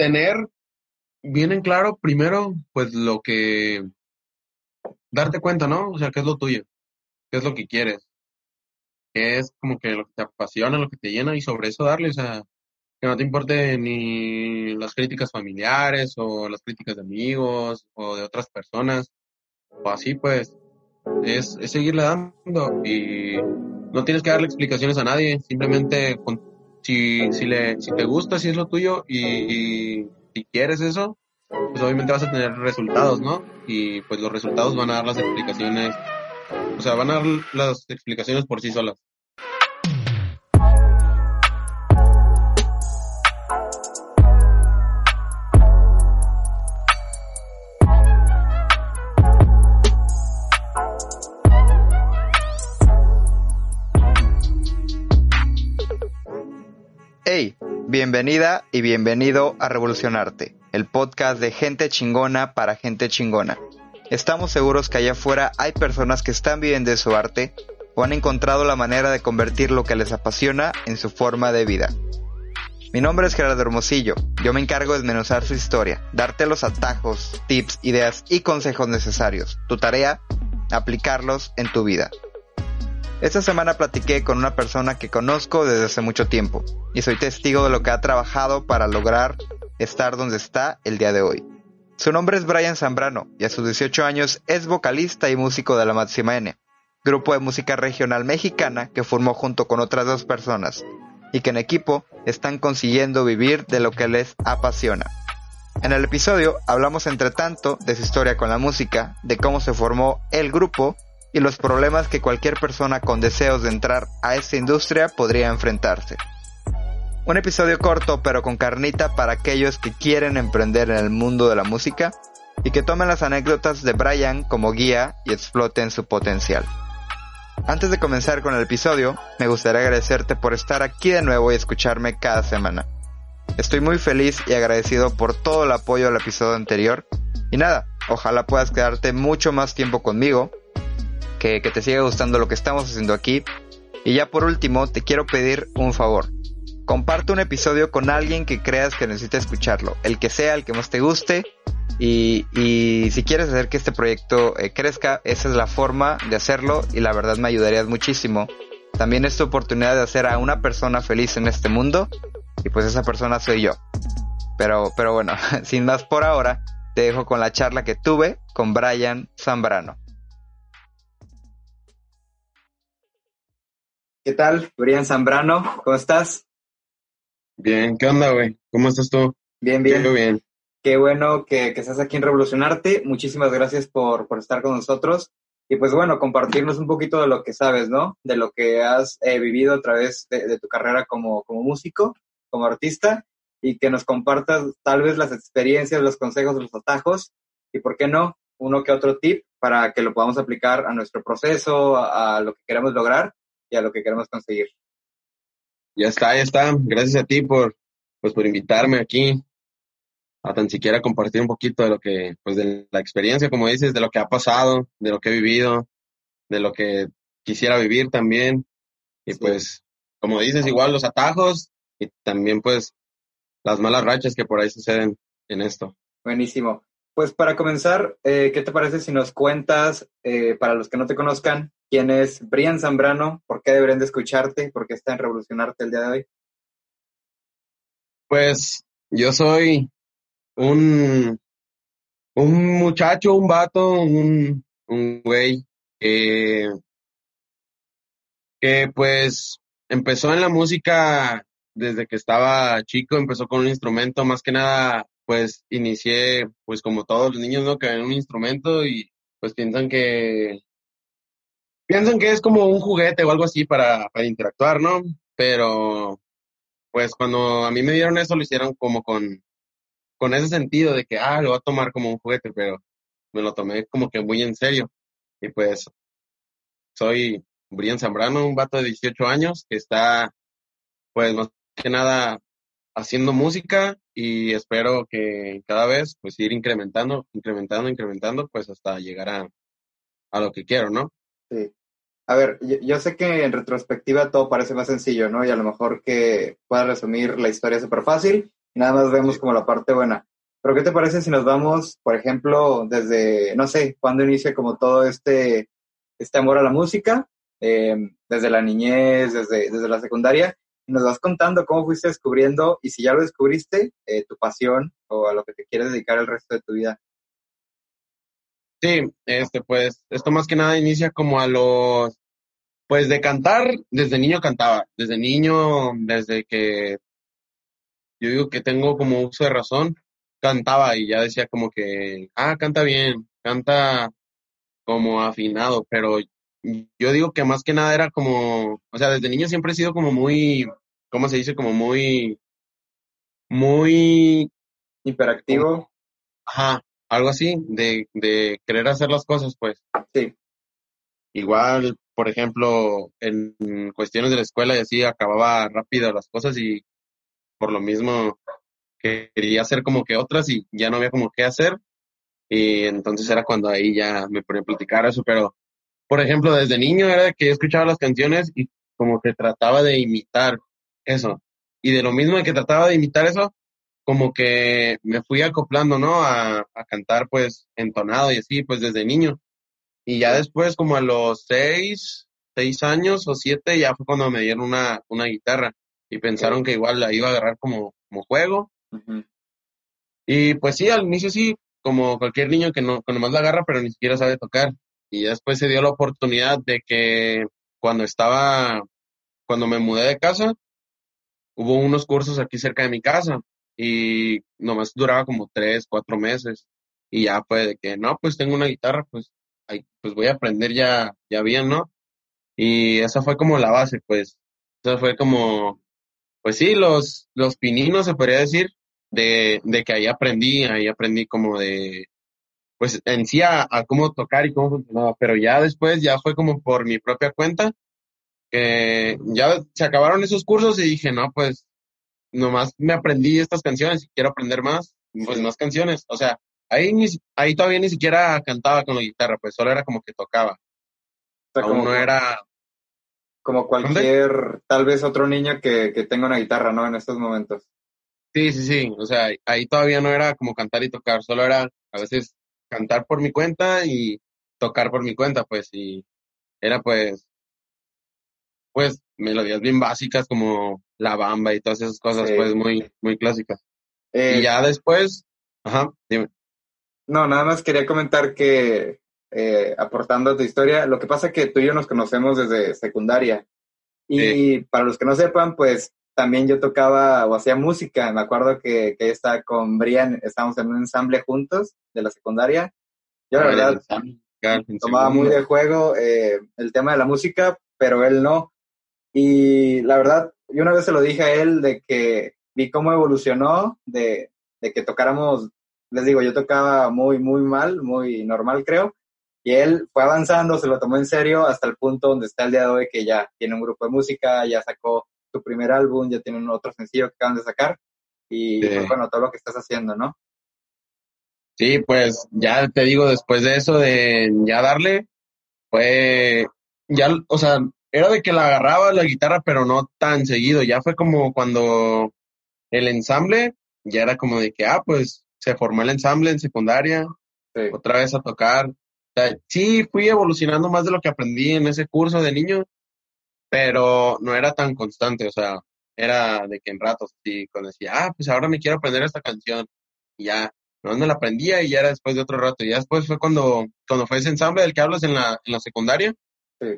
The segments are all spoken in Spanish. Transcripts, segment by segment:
Tener bien en claro primero, pues lo que darte cuenta, ¿no? O sea, qué es lo tuyo, qué es lo que quieres, qué es como que lo que te apasiona, lo que te llena y sobre eso darle, o sea, que no te importe ni las críticas familiares o las críticas de amigos o de otras personas o así, pues es, es seguirle dando y no tienes que darle explicaciones a nadie, simplemente con, si, si, le, si te gusta, si es lo tuyo y, y si quieres eso, pues obviamente vas a tener resultados, ¿no? Y pues los resultados van a dar las explicaciones, o sea, van a dar las explicaciones por sí solas. Hey, bienvenida y bienvenido a Revolucionarte, el podcast de gente chingona para gente chingona. Estamos seguros que allá afuera hay personas que están viviendo de su arte o han encontrado la manera de convertir lo que les apasiona en su forma de vida. Mi nombre es Gerardo Hermosillo, yo me encargo de desmenuzar su historia, darte los atajos, tips, ideas y consejos necesarios. Tu tarea, aplicarlos en tu vida. Esta semana platiqué con una persona que conozco desde hace mucho tiempo y soy testigo de lo que ha trabajado para lograr estar donde está el día de hoy. Su nombre es Brian Zambrano y a sus 18 años es vocalista y músico de la Máxima N, grupo de música regional mexicana que formó junto con otras dos personas y que en equipo están consiguiendo vivir de lo que les apasiona. En el episodio hablamos entre tanto de su historia con la música, de cómo se formó el grupo y los problemas que cualquier persona con deseos de entrar a esta industria podría enfrentarse. Un episodio corto pero con carnita para aquellos que quieren emprender en el mundo de la música y que tomen las anécdotas de Brian como guía y exploten su potencial. Antes de comenzar con el episodio, me gustaría agradecerte por estar aquí de nuevo y escucharme cada semana. Estoy muy feliz y agradecido por todo el apoyo al episodio anterior. Y nada, ojalá puedas quedarte mucho más tiempo conmigo que, te siga gustando lo que estamos haciendo aquí. Y ya por último, te quiero pedir un favor. Comparte un episodio con alguien que creas que necesite escucharlo, el que sea, el que más te guste. Y, y si quieres hacer que este proyecto eh, crezca, esa es la forma de hacerlo y la verdad me ayudarías muchísimo. También es tu oportunidad de hacer a una persona feliz en este mundo y pues esa persona soy yo. Pero, pero bueno, sin más por ahora, te dejo con la charla que tuve con Brian Zambrano. ¿Qué tal, Brian Zambrano? ¿Cómo estás? Bien, ¿qué onda, güey? ¿Cómo estás tú? Bien, bien. Bien. Qué bueno que, que, estás aquí en Revolucionarte. Muchísimas gracias por, por, estar con nosotros. Y pues bueno, compartirnos un poquito de lo que sabes, ¿no? De lo que has eh, vivido a través de, de, tu carrera como, como músico, como artista, y que nos compartas tal vez las experiencias, los consejos, los atajos, y por qué no, uno que otro tip para que lo podamos aplicar a nuestro proceso, a, a lo que queremos lograr y a lo que queremos conseguir. Ya está, ya está. Gracias a ti por, pues, por invitarme aquí a tan siquiera compartir un poquito de lo que, pues, de la experiencia, como dices, de lo que ha pasado, de lo que he vivido, de lo que quisiera vivir también. Y sí. pues, como dices, igual los atajos y también, pues, las malas rachas que por ahí suceden en esto. Buenísimo. Pues para comenzar, eh, ¿qué te parece si nos cuentas, eh, para los que no te conozcan, quién es Brian Zambrano, por qué deberían de escucharte, por qué está en Revolucionarte el día de hoy? Pues yo soy un, un muchacho, un vato, un, un güey que, que pues empezó en la música desde que estaba chico, empezó con un instrumento, más que nada pues inicié, pues como todos los niños, ¿no? Que ven un instrumento y pues piensan que, piensan que es como un juguete o algo así para, para interactuar, ¿no? Pero, pues cuando a mí me dieron eso, lo hicieron como con, con ese sentido de que, ah, lo voy a tomar como un juguete, pero me lo tomé como que muy en serio. Y pues soy Brian Zambrano, un vato de 18 años que está, pues más que nada, haciendo música y espero que cada vez, pues ir incrementando, incrementando, incrementando, pues hasta llegar a, a lo que quiero, ¿no? Sí. A ver, yo, sé que en retrospectiva todo parece más sencillo, ¿no? Y a lo mejor que pueda resumir la historia súper fácil y nada más vemos como la parte buena. Pero ¿qué te parece si nos vamos, por ejemplo, desde, no sé, cuándo inicia como todo este, este amor a la música, eh, desde la niñez, desde, desde la secundaria, y nos vas contando cómo fuiste descubriendo y si ya lo descubriste, eh, tu pasión o a lo que te quieres dedicar el resto de tu vida. Sí, este, pues, esto más que nada inicia como a los, pues de cantar, desde niño cantaba, desde niño, desde que yo digo que tengo como uso de razón, cantaba y ya decía como que, ah, canta bien, canta como afinado, pero yo digo que más que nada era como, o sea, desde niño siempre he sido como muy, ¿cómo se dice? Como muy, muy... Hiperactivo. Ajá, algo así, de, de querer hacer las cosas, pues. Sí. Igual, por ejemplo, en cuestiones de la escuela y así, acababa rápido las cosas y por lo mismo quería hacer como que otras y ya no había como qué hacer. Y entonces era cuando ahí ya me ponía a platicar eso, pero por ejemplo, desde niño era que yo escuchaba las canciones y como que trataba de imitar eso. Y de lo mismo que trataba de imitar eso, como que me fui acoplando, ¿no? A, a cantar pues entonado y así, pues desde niño. Y ya después, como a los seis, seis años o siete, ya fue cuando me dieron una, una guitarra y pensaron que igual la iba a agarrar como, como juego. Y pues sí, al inicio sí, como cualquier niño que no, que nomás la agarra, pero ni siquiera sabe tocar. Y después se dio la oportunidad de que cuando estaba, cuando me mudé de casa, hubo unos cursos aquí cerca de mi casa y nomás duraba como tres, cuatro meses. Y ya fue de que, no, pues tengo una guitarra, pues, pues voy a aprender ya, ya bien, ¿no? Y esa fue como la base, pues. Esa fue como, pues sí, los, los pininos, se podría decir, de, de que ahí aprendí, ahí aprendí como de, pues en sí a, cómo tocar y cómo funcionaba, pero ya después ya fue como por mi propia cuenta, que ya se acabaron esos cursos y dije, no, pues nomás me aprendí estas canciones y quiero aprender más, pues más canciones, o sea, ahí, ahí todavía ni siquiera cantaba con la guitarra, pues solo era como que tocaba. O Aún no era... Como cualquier, tal vez otro niño que, que tenga una guitarra, ¿no? En estos momentos. Sí, sí, sí, o sea, ahí todavía no era como cantar y tocar, solo era a veces cantar por mi cuenta y tocar por mi cuenta, pues, y era pues, pues, melodías bien básicas como la bamba y todas esas cosas, pues, muy, muy clásicas. y eh, ya después, ajá, dime. No, nada más quería comentar que, eh, aportando a tu historia, lo que pasa es que tú y yo nos conocemos desde secundaria. Y para los que no sepan, pues también yo tocaba o hacía música. Me acuerdo que, que estaba con Brian, estábamos en un ensamble juntos de la secundaria. Yo la verdad tomaba muy de juego eh, el tema de la música, pero él no. Y la verdad, yo una vez se lo dije a él de que vi cómo evolucionó, de, de que tocáramos, les digo, yo tocaba muy, muy mal, muy normal creo, y él fue avanzando, se lo tomó en serio hasta el punto donde está el día de hoy, que ya tiene un grupo de música, ya sacó tu primer álbum, ya tienen otro sencillo que acaban de sacar y pues, bueno, todo lo que estás haciendo, ¿no? Sí, pues ya te digo, después de eso, de ya darle, fue, ya, o sea, era de que la agarraba la guitarra, pero no tan seguido, ya fue como cuando el ensamble, ya era como de que, ah, pues se formó el ensamble en secundaria, otra vez a tocar. sí, fui evolucionando más de lo que aprendí en ese curso de niño, pero no era tan constante, o sea, era de que en ratos, y cuando decía, ah, pues ahora me quiero aprender esta canción, y ya, no me la aprendía y ya era después de otro rato, y ya después fue cuando, cuando fue ese ensamble del que hablas en la, en la secundaria,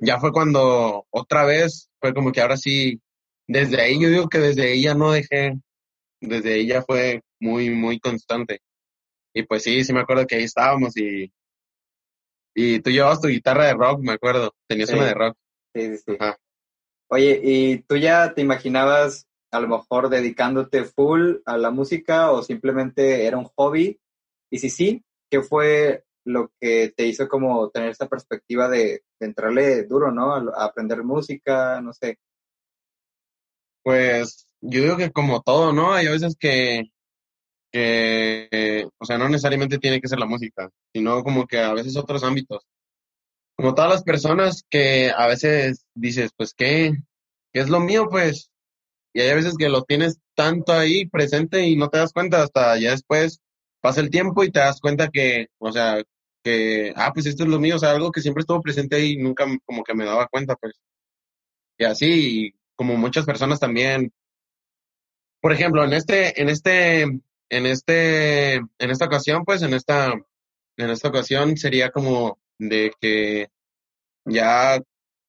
ya fue cuando otra vez, fue como que ahora sí, desde ahí yo digo que desde ahí ya no dejé, desde ahí ya fue muy, muy constante. Y pues sí, sí me acuerdo que ahí estábamos y, y tú llevabas tu guitarra de rock, me acuerdo, tenías una de rock. Sí, sí, sí. Oye, ¿y tú ya te imaginabas a lo mejor dedicándote full a la música o simplemente era un hobby? Y si sí, ¿qué fue lo que te hizo como tener esta perspectiva de, entrarle duro, ¿no? A, aprender música, no sé. Pues yo digo que como todo, ¿no? Hay veces que, que, o sea, no necesariamente tiene que ser la música, sino como que a veces otros ámbitos. Como todas las personas que a veces dices, pues, ¿qué, qué es lo mío? Pues, y hay veces que lo tienes tanto ahí presente y no te das cuenta hasta ya después pasa el tiempo y te das cuenta que, o sea, que, ah, pues esto es lo mío, o sea, algo que siempre estuvo presente ahí y nunca como que me daba cuenta, pues. Y así, como muchas personas también. Por ejemplo, en este, en este, en este, en esta ocasión, pues, en esta, en esta ocasión sería como de que ya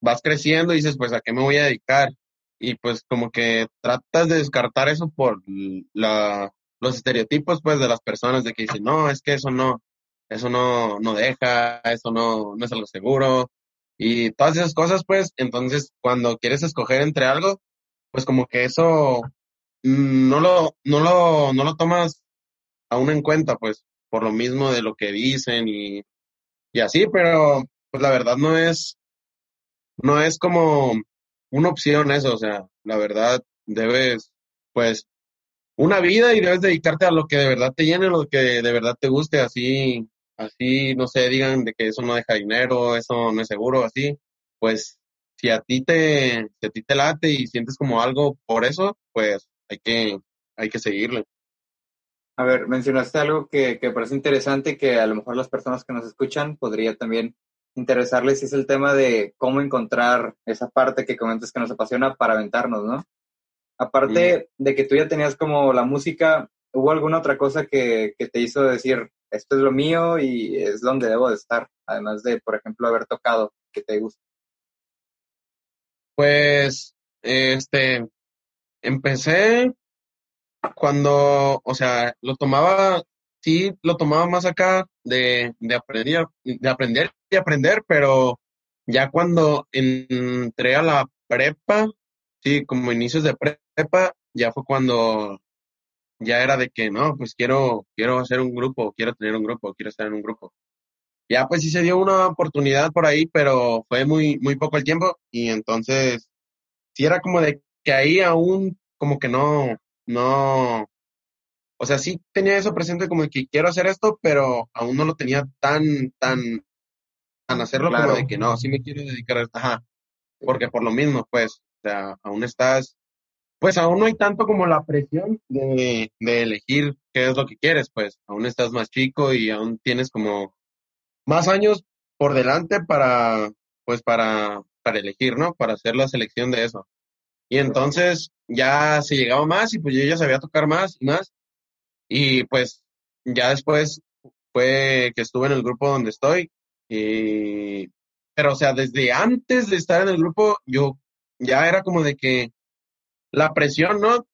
vas creciendo y dices, pues, ¿a qué me voy a dedicar? Y pues como que tratas de descartar eso por la, los estereotipos, pues, de las personas de que dicen, no, es que eso no, eso no, no deja, eso no, no es algo seguro. Y todas esas cosas, pues, entonces cuando quieres escoger entre algo, pues como que eso no lo, no lo, no lo tomas aún en cuenta, pues, por lo mismo de lo que dicen y, y así, pero pues la verdad no es, no es como una opción eso, o sea, la verdad debes, pues, una vida y debes dedicarte a lo que de verdad te llene, lo que de verdad te guste, así así, no sé, digan de que eso no deja dinero, eso no es seguro, así, pues si a ti te, si a ti te late y sientes como algo por eso, pues hay que, hay que seguirle. A ver, mencionaste algo que, que parece interesante que a lo mejor las personas que nos escuchan podría también interesarles y es el tema de cómo encontrar esa parte que comentas que nos apasiona para aventarnos, ¿no? Aparte de que tú ya tenías como la música, ¿hubo alguna otra cosa que, que te hizo decir, esto es lo mío y es donde debo de estar, además de, por ejemplo, haber tocado que te gusta? Pues, este, empecé cuando, o sea, lo tomaba, sí, lo tomaba más acá de, de aprender, de aprender y aprender, pero ya cuando entré a la prepa, sí, como inicios de prepa, ya fue cuando ya era de que no, pues quiero, quiero hacer un grupo, quiero tener un grupo, quiero estar en un grupo. Ya pues sí se dio una oportunidad por ahí, pero fue muy, muy poco el tiempo y entonces sí era como de que ahí aún como que no, no, o sea, sí tenía eso presente como de que quiero hacer esto, pero aún no lo tenía tan, tan, tan hacerlo como de que no, sí me quiero dedicar a esto, ajá, porque por lo mismo, pues, o sea, aún estás pues aún no hay tanto como la presión de, elegir qué es lo que quieres, pues aún estás más chico y aún tienes como más años por delante para, pues para, para elegir, ¿no? Para hacer la selección de eso. Y entonces ya se llegaba más y pues yo ya sabía tocar más y más. Y pues ya después fue que estuve en el grupo donde estoy. Y, pero o sea, desde antes de estar en el grupo, yo ya era como de que la presión, ¿no?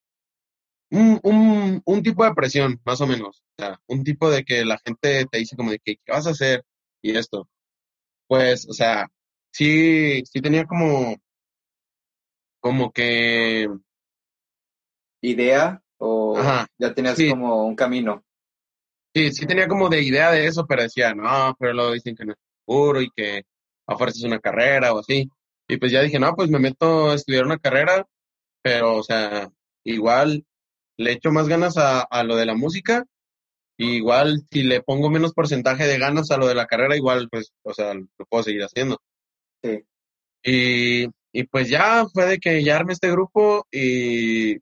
Un, un, un, tipo de presión, más o menos. O sea, un tipo de que la gente te dice como de que, ¿qué vas a hacer? Y esto. Pues, o sea, sí, sí tenía como, como que... ¿Idea? ¿O ya tenías como un camino? Sí, sí tenía como de idea de eso, pero decía, no, pero luego dicen que no es seguro y que a fuerza es una carrera o así. Y pues ya dije, no, pues me meto a estudiar una carrera pero, o sea, igual le echo más ganas a, a lo de la música. igual si le pongo menos porcentaje de ganas a lo de la carrera, igual, pues, o sea, lo puedo seguir haciendo. Sí. Y, y pues ya fue de que ya armé este grupo y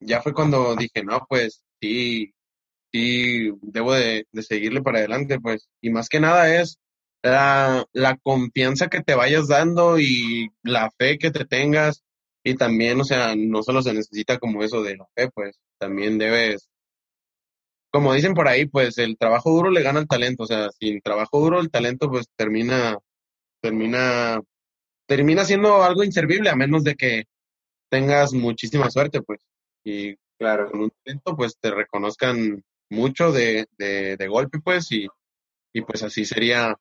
ya fue cuando dije, no, pues sí, sí, debo de, de seguirle para adelante, pues. Y más que nada es la, la confianza que te vayas dando y la fe que te tengas y también, o sea, no solo se necesita como eso de la fe, pues también debes, como dicen por ahí, pues el trabajo duro le gana el talento, o sea, sin trabajo duro el talento pues termina, termina, termina siendo algo inservible a menos de que tengas muchísima suerte, pues. Y claro, con un talento pues te reconozcan mucho de, de, de golpe, pues, y, y pues así sería,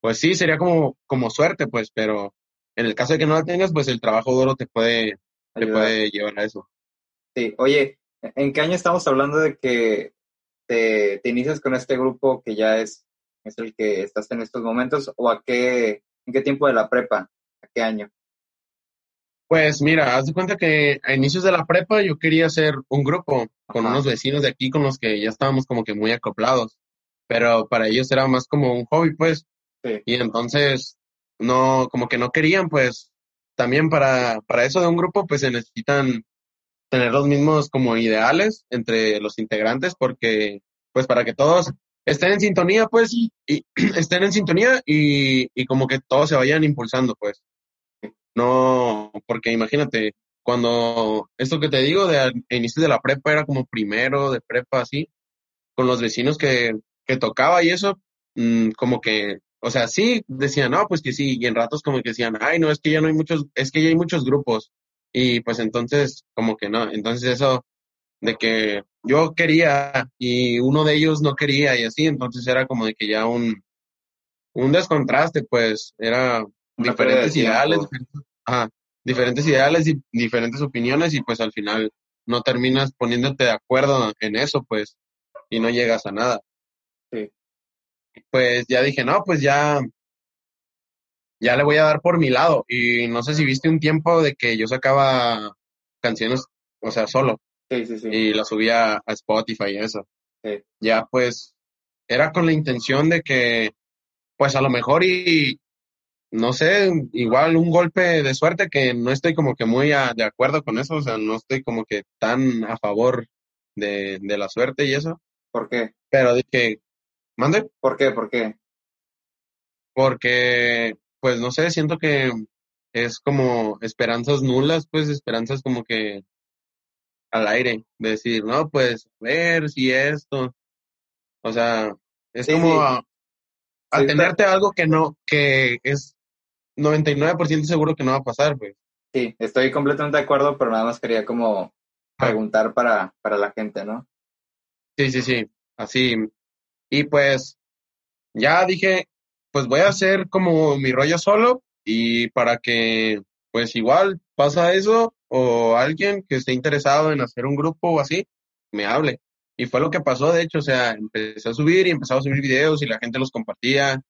pues sí, sería como, como suerte, pues, pero en el caso de que no la tengas, pues el trabajo duro te puede, te puede llevar a eso. Sí, oye, ¿en qué año estamos hablando de que te, te inicias con este grupo que ya es, es el que estás en estos momentos o a qué, en qué tiempo de la prepa, año? Pues mira, haz de cuenta que a inicios de la prepa yo quería hacer un grupo con Ajá. unos vecinos de aquí con los que ya estábamos como que muy acoplados, pero para ellos era más como un hobby, pues, Sí, y entonces no, como que no querían, pues, también para, para eso de un grupo, pues se necesitan tener los mismos como ideales entre los integrantes, porque, pues, para que todos estén en sintonía, pues, y, y estén en sintonía y, y como que todos se vayan impulsando, pues. No, porque imagínate, cuando esto que te digo de a inicios de la prepa era como primero de prepa así, con los vecinos que, que tocaba y eso, mm, como que, o sea, sí, decían, no, pues que sí, y en ratos como que decían, ay, no, es que ya no hay muchos, es que ya hay muchos grupos, y pues entonces, como que no, entonces eso de que yo quería y uno de ellos no quería y así, entonces era como de que ya un, un descontraste, pues, era diferentes ideales, diferentes, ajá, diferentes ideales y diferentes opiniones y pues al final no terminas poniéndote de acuerdo en eso, pues, y no llegas a nada. Sí. Pues ya dije, no, pues ya, ya le voy a dar por mi lado. Y no sé si viste un tiempo de que yo sacaba canciones, o sea, solo, Sí, sí, sí. y las subía a Spotify y eso. Sí. Ya pues, era con la intención de que, pues a lo mejor y, no sé, igual un golpe de suerte que no estoy como que muy a- de acuerdo con eso, o sea, no estoy como que tan a favor de, de la suerte y eso, ¿Por qué? pero dije, mande, ¿Por qué? ¿Por qué? porque, pues no sé, siento que es como esperanzas nulas, pues esperanzas como que al aire, de decir, no, pues, a ver si esto, o sea, es Sí, como sí. a- Sí, atenerte a algo que no, que es 99% seguro que no va a pasar, pues. Sí, estoy completamente de acuerdo, pero nada más quería como Ah. preguntar para, para la gente, ¿no? Sí, sí, sí, así. Y pues ya dije, pues voy a hacer como mi rollo solo y para que pues igual pasa eso o alguien que esté interesado en hacer un grupo o así, me hable. Y fue lo que pasó, de hecho, o sea, empecé a subir y empezaba a subir videos y la gente los compartía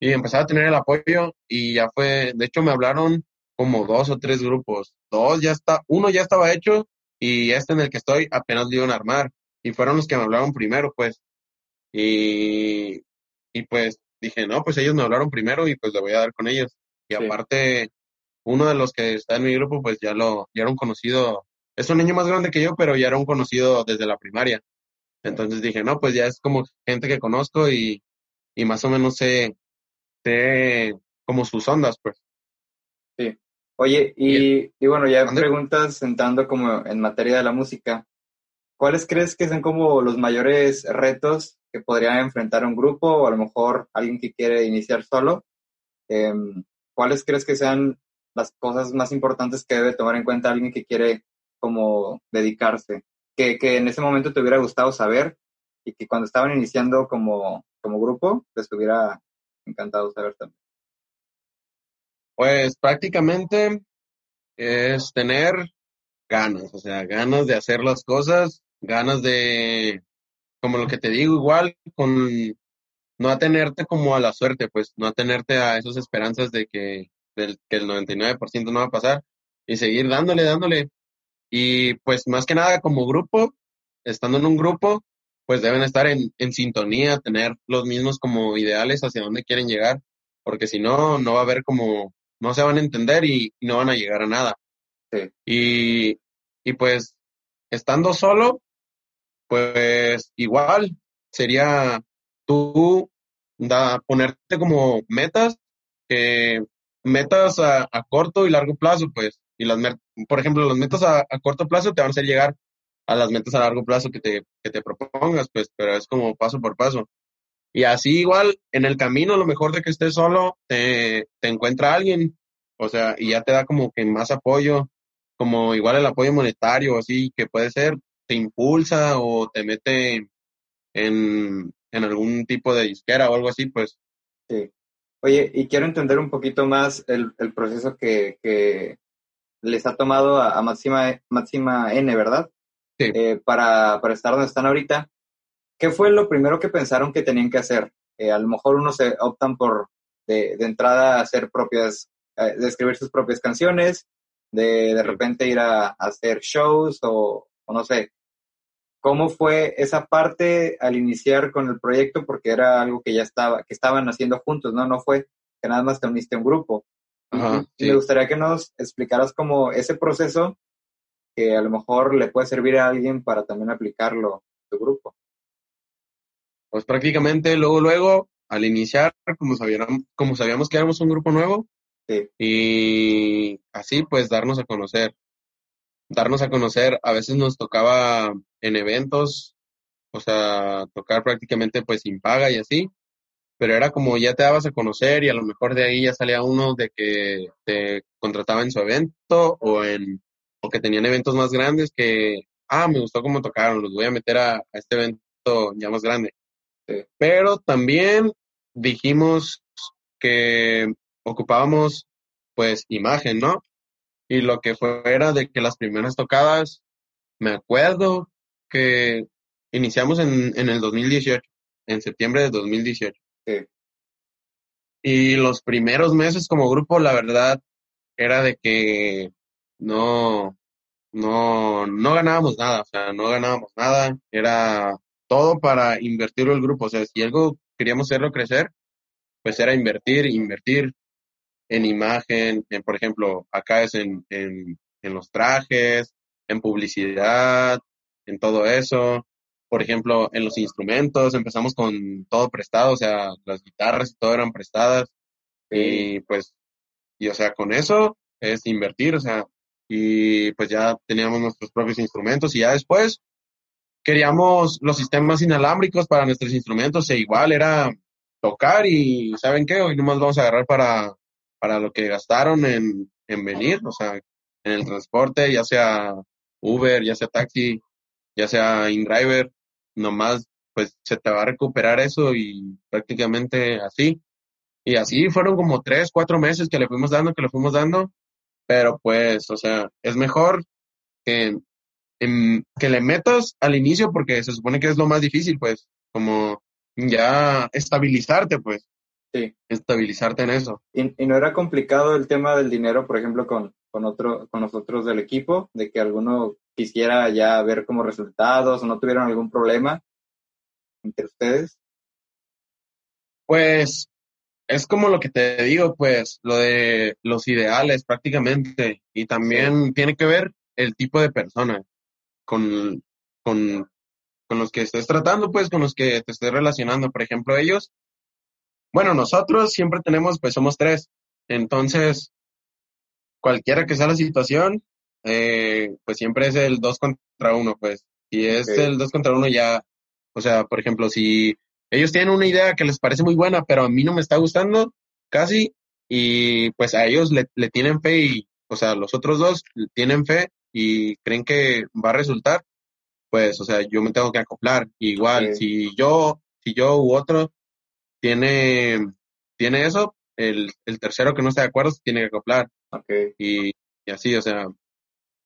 y empezaba a tener el apoyo y ya fue, de hecho me hablaron como dos o tres grupos, dos ya está, uno ya estaba hecho y este en el que estoy apenas lo iban a armar y fueron los que me hablaron primero, pues. Y, y pues dije, no, pues ellos me hablaron primero y pues le voy a dar con ellos. Y Sí. aparte, uno de los que está en mi grupo, pues ya lo, ya era un conocido, es un niño más grande que yo, pero ya era un conocido desde la primaria. Entonces dije, no, pues ya es como gente que conozco y, y más o menos sé, como sus ondas, pues. Oye, y, y bueno, ya preguntas entrando como en materia de la música. ¿Cuáles crees que son como los mayores retos que podría enfrentar un grupo o a lo mejor alguien que quiere iniciar solo? Em, ¿Cuáles crees que sean las cosas más importantes que debe tomar en cuenta alguien que quiere como dedicarse? Que, que en ese momento te hubiera gustado saber y que cuando estaban iniciando como, como grupo les hubiera encantado saber también. Pues prácticamente es tener ganas, o sea, ganas de hacer las cosas, ganas de, como lo que te digo, igual con no atenerte como a la suerte, pues no atenerte a esas esperanzas de que, del, que el 99% no va a pasar y seguir dándole, dándole. Y pues más que nada como grupo, estando en un grupo, pues deben estar en, en sintonía, tener los mismos como ideales hacia dónde quieren llegar, porque si no, no va a haber como, no se van a entender y, y no van a llegar a nada. Sí. Y, y pues estando solo, pues igual sería tú da, ponerte como metas, que metas a, a corto y largo plazo, pues, y las, por ejemplo, las metas a, a corto plazo te van a hacer llegar a las metas a largo plazo que te, que te propongas, pues, pero es como paso por paso. Y así igual, en el camino, lo mejor de que estés solo, te, te encuentra alguien, o sea, y ya te da como que más apoyo, como igual el apoyo monetario, así, que puede ser, te impulsa o te mete en, en algún tipo de disquera o algo así, pues, Sí. Oye, y quiero entender un poquito más el, el proceso que, que les ha tomado a, a Máxima, Máxima N, ¿verdad? Sí. eh, para, para estar donde están ahorita. ¿Qué fue lo primero que pensaron que tenían que hacer? Eh, a lo mejor unos se optan por de, de entrada hacer propias, eh, de escribir sus propias canciones, de de repente ir a, a hacer shows o, o no sé. ¿Cómo fue esa parte al iniciar con el proyecto? Porque era algo que ya estaba, que estaban haciendo juntos, ¿no? No fue que nada más te uniste a un grupo. Ajá, sí. Me gustaría que nos explicaras como ese proceso que a lo mejor le puede servir a alguien para también aplicarlo en tu grupo. Pues prácticamente luego, luego, al iniciar, como sabíamos, como sabíamos que éramos un grupo nuevo, Sí. y así pues darnos a conocer. Darnos a conocer, a veces nos tocaba en eventos, o sea, tocar prácticamente pues sin paga y así, pero era como ya te dabas a conocer y a lo mejor de ahí ya salía uno de que te contrataba en su evento o en o que tenían eventos más grandes que, ah, me gustó cómo tocaron, los voy a meter a, a este evento ya más grande. Sí. Pero también dijimos que ocupábamos pues imagen, ¿no? Y lo que fue era de que las primeras tocadas, me acuerdo que iniciamos en, en el 2018, en septiembre de 2018. Sí. Y los primeros meses como grupo, la verdad, era de que no, no, no ganábamos nada, o sea, no ganábamos nada, era todo para invertirlo el grupo, o sea, si algo queríamos hacerlo crecer, pues era invertir, invertir en imagen, en, por ejemplo, acá es en, en, en los trajes, en publicidad, en todo eso. Por ejemplo, en los instrumentos, empezamos con todo prestado, o sea, las guitarras y todo eran prestadas. Y pues, y o sea, con eso es invertir, o sea, y pues ya teníamos nuestros propios instrumentos y ya después queríamos los sistemas inalámbricos para nuestros instrumentos e igual era tocar y ¿saben qué? Hoy nomás vamos a agarrar para, para lo que gastaron en, en venir, o sea, en el transporte, ya sea Uber, ya sea taxi, ya sea InDriver, nomás pues se te va a recuperar eso y prácticamente así. Y así fueron como tres, cuatro meses que le fuimos dando, que le fuimos dando, pero pues, o sea, es mejor que, en- que le metas al inicio porque se supone que es lo más difícil, pues, como ya estabilizarte, pues, Sí. estabilizarte en eso. Y, y no era complicado el tema del dinero, por ejemplo, con, con, otro, con nosotros del equipo, de que alguno quisiera ya ver como resultados o no tuvieron algún problema entre ustedes. Pues es como lo que te digo, pues lo de los ideales prácticamente y también tiene que ver el tipo de persona con, con, con los que estés tratando, pues con los que te estés relacionando. Por ejemplo, ellos, bueno, nosotros siempre tenemos, pues somos tres, entonces cualquiera que sea la situación, eh, pues siempre es el dos contra uno, pues. Si es el dos contra uno ya, o sea, por ejemplo, si ellos tienen una idea que les parece muy buena, pero a mí no me está gustando casi, y pues a ellos le, le tienen fe y, o sea, los otros dos tienen fe y creen que va a resultar, pues, o sea, yo me tengo que acoplar. Igual, si yo, si yo u otro tiene, tiene eso, el, el tercero que no está de acuerdo se tiene que acoplar y, y así, o sea,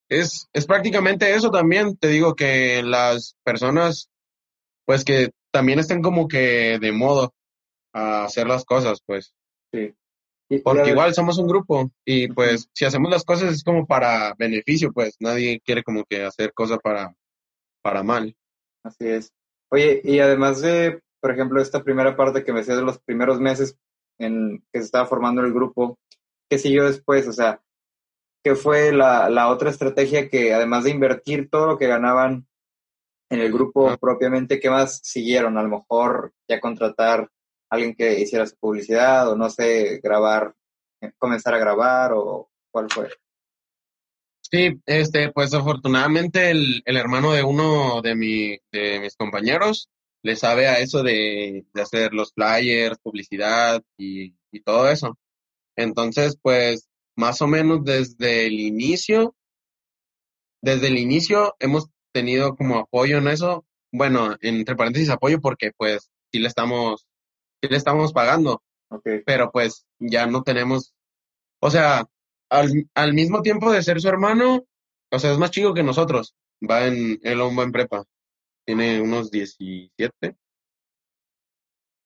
es, es prácticamente eso también. Te digo que las personas, pues que también estén como que de modo a hacer las cosas, pues, sí. Porque igual somos un grupo y pues si hacemos las cosas es como para beneficio, pues nadie quiere como que hacer cosas para, para mal. Así es. Oye, y además de, por ejemplo, esta primera parte que me decías de los primeros meses en que se estaba formando el grupo, ¿qué siguió después? O sea, ¿qué fue la, la otra estrategia que además de invertir todo lo que ganaban en el grupo propiamente, qué más siguieron? A lo mejor ya contratar a alguien que hiciera su publicidad o no sé, grabar, eh, comenzar a grabar o cuál fue. Sí, este, pues afortunadamente el, el hermano de uno de, mi, de mis compañeros le sabe a eso de, de hacer los flyers, publicidad y, y todo eso. Entonces, pues, más o menos desde el inicio, desde el inicio hemos tenido como apoyo en eso. Bueno, entre paréntesis apoyo porque pues sí le estamos, sí le estamos pagando Ok, pero pues ya no tenemos, o sea, al, al mismo tiempo de ser su hermano, o sea, es más chico que nosotros, va en, él aún va en prepa, tiene unos 17.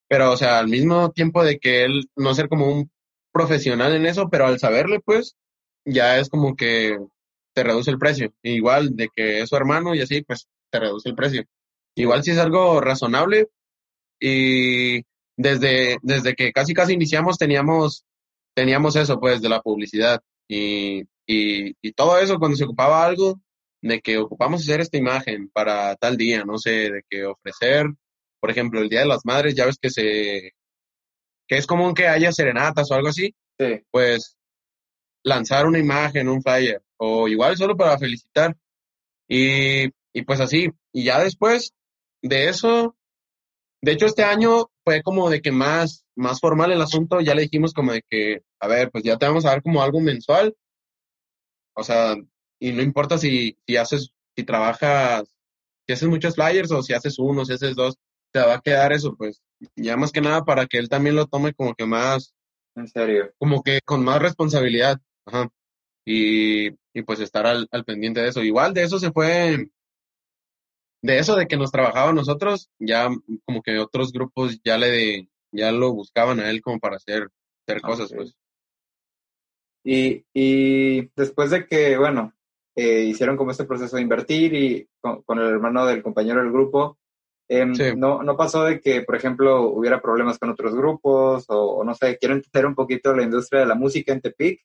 Pero, o sea, al mismo tiempo de que él no ser como un profesional en eso, pero al saberle, pues, ya es como que te reduce el precio. Igual de que es su hermano y así, pues, te reduce el precio. Igual si es algo razonable y desde, desde que casi casi iniciamos teníamos, teníamos eso, pues, de la publicidad y, y, y todo eso cuando se ocupaba algo, de que ocupamos hacer esta imagen para tal día, no sé, de que ofrecer, por ejemplo, el Día de las Madres, ya ves que se, que es común que haya serenatas o algo así, Sí. pues lanzar una imagen, un flyer, o igual solo para felicitar. Y, y pues así, y ya después de eso, de hecho este año fue como de que más, más formal el asunto, ya le dijimos como de que, a ver, pues ya te vamos a dar como algo mensual, o sea, y no importa si, si haces, si trabajas, si haces muchos flyers o si haces uno, si haces dos, te va a quedar eso, pues, ya más que nada para que él también lo tome como que más, En serio. como que con más responsabilidad, ajá, y, y pues estar al, al pendiente de eso. Igual de eso se fue, de eso de que nos trabajaba a nosotros, ya como que otros grupos ya le, ya lo buscaban a él como para hacer, hacer cosas, Ok. pues. Y, y después de que, bueno, eh, hicieron como este proceso de invertir y con, con el hermano del compañero del grupo, em, Sí. no, no pasó de que, por ejemplo, hubiera problemas con otros grupos o, o no sé, quiero entender un poquito la industria de la música en Tepic.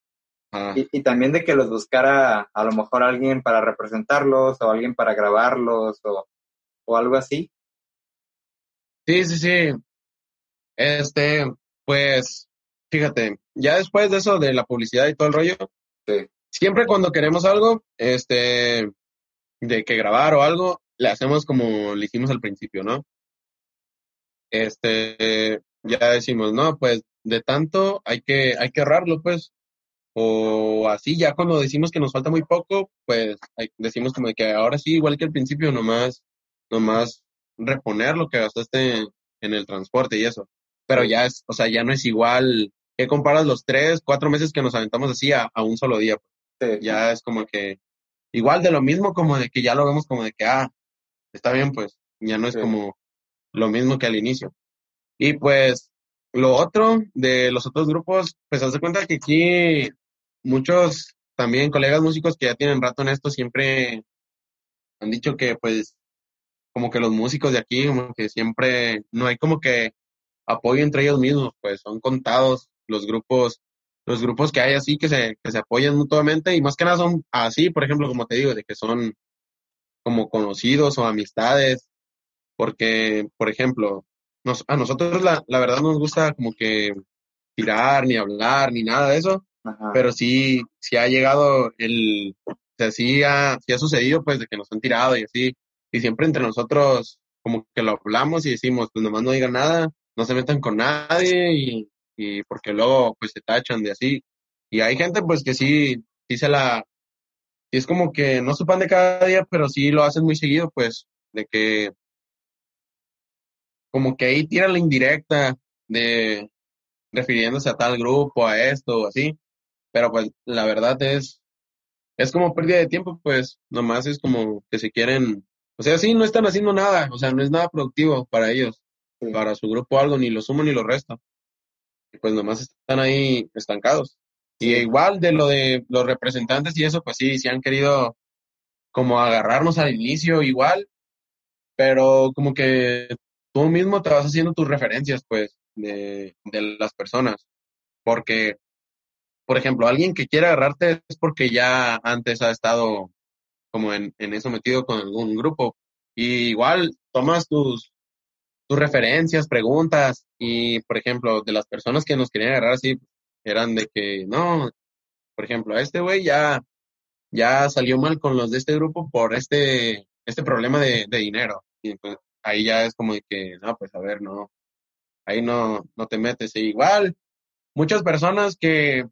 Y, y también de que los buscara a lo mejor alguien para representarlos o alguien para grabarlos o, o algo así. Sí, sí, sí. Este, pues, fíjate, ya después de eso de la publicidad y todo el rollo, Sí. siempre cuando queremos algo, este, de que grabar o algo, le hacemos como le hicimos al principio, ¿no? Este, ya decimos, no, pues de tanto hay que, hay que ahorrarlo, pues. O así, ya cuando decimos que nos falta muy poco, pues decimos como de que ahora sí, igual que al principio, nomás, nomás reponer lo que gastaste en el transporte y eso. Pero ya es, o sea, ya no es igual que comparas los tres, cuatro meses que nos aventamos así a, a un solo día. Sí. Ya es como que igual de lo mismo, como de que ya lo vemos como de que, ah, está bien, pues ya no es Sí. como lo mismo que al inicio. Y pues lo otro de los otros grupos, pues haz de cuenta que aquí muchos también colegas músicos que ya tienen rato en esto siempre han dicho que pues como que los músicos de aquí como que siempre no hay como que apoyo entre ellos mismos, pues son contados los grupos los grupos que hay así que se que se apoyan mutuamente y más que nada son así, por ejemplo, como te digo, de que son como conocidos o amistades, porque por ejemplo, nos, a nosotros la, la verdad no nos gusta como que tirar ni hablar ni nada de eso, Pero sí, sí ha llegado el, o sea, sí ha, sí ha sucedido pues de que nos han tirado y así, y siempre entre nosotros como que lo hablamos y decimos, pues nomás no digan nada, no se metan con nadie y, y porque luego pues se tachan de así. Y hay gente pues que sí, sí se la, sí es como que no su pan de cada día, pero sí lo hacen muy seguido pues, de que como que ahí tiran la indirecta de refiriéndose a tal grupo, a esto o así, pero pues la verdad es, es como pérdida de tiempo, pues nomás es como que se quieren, o sea, sí, no están haciendo nada, o sea, no es nada productivo para ellos, Sí. para su grupo algo, ni lo sumo ni lo resto, y pues nomás están ahí estancados. Y igual de lo de los representantes y eso, pues sí, sí han querido como agarrarnos al inicio igual, pero como que tú mismo te vas haciendo tus referencias, pues, de, de las personas. Porque, por ejemplo, alguien que quiere agarrarte es porque ya antes ha estado como en, en eso metido con algún grupo. Y igual tomas tus, tus referencias, preguntas, y por ejemplo, de las personas que nos querían agarrar así, eran de que, no, por ejemplo, este güey ya, ya salió mal con los de este grupo por este, este problema de, de dinero. Pues ahí ya es como que, no, pues a ver, no, ahí no, no te metes. E igual, muchas personas que,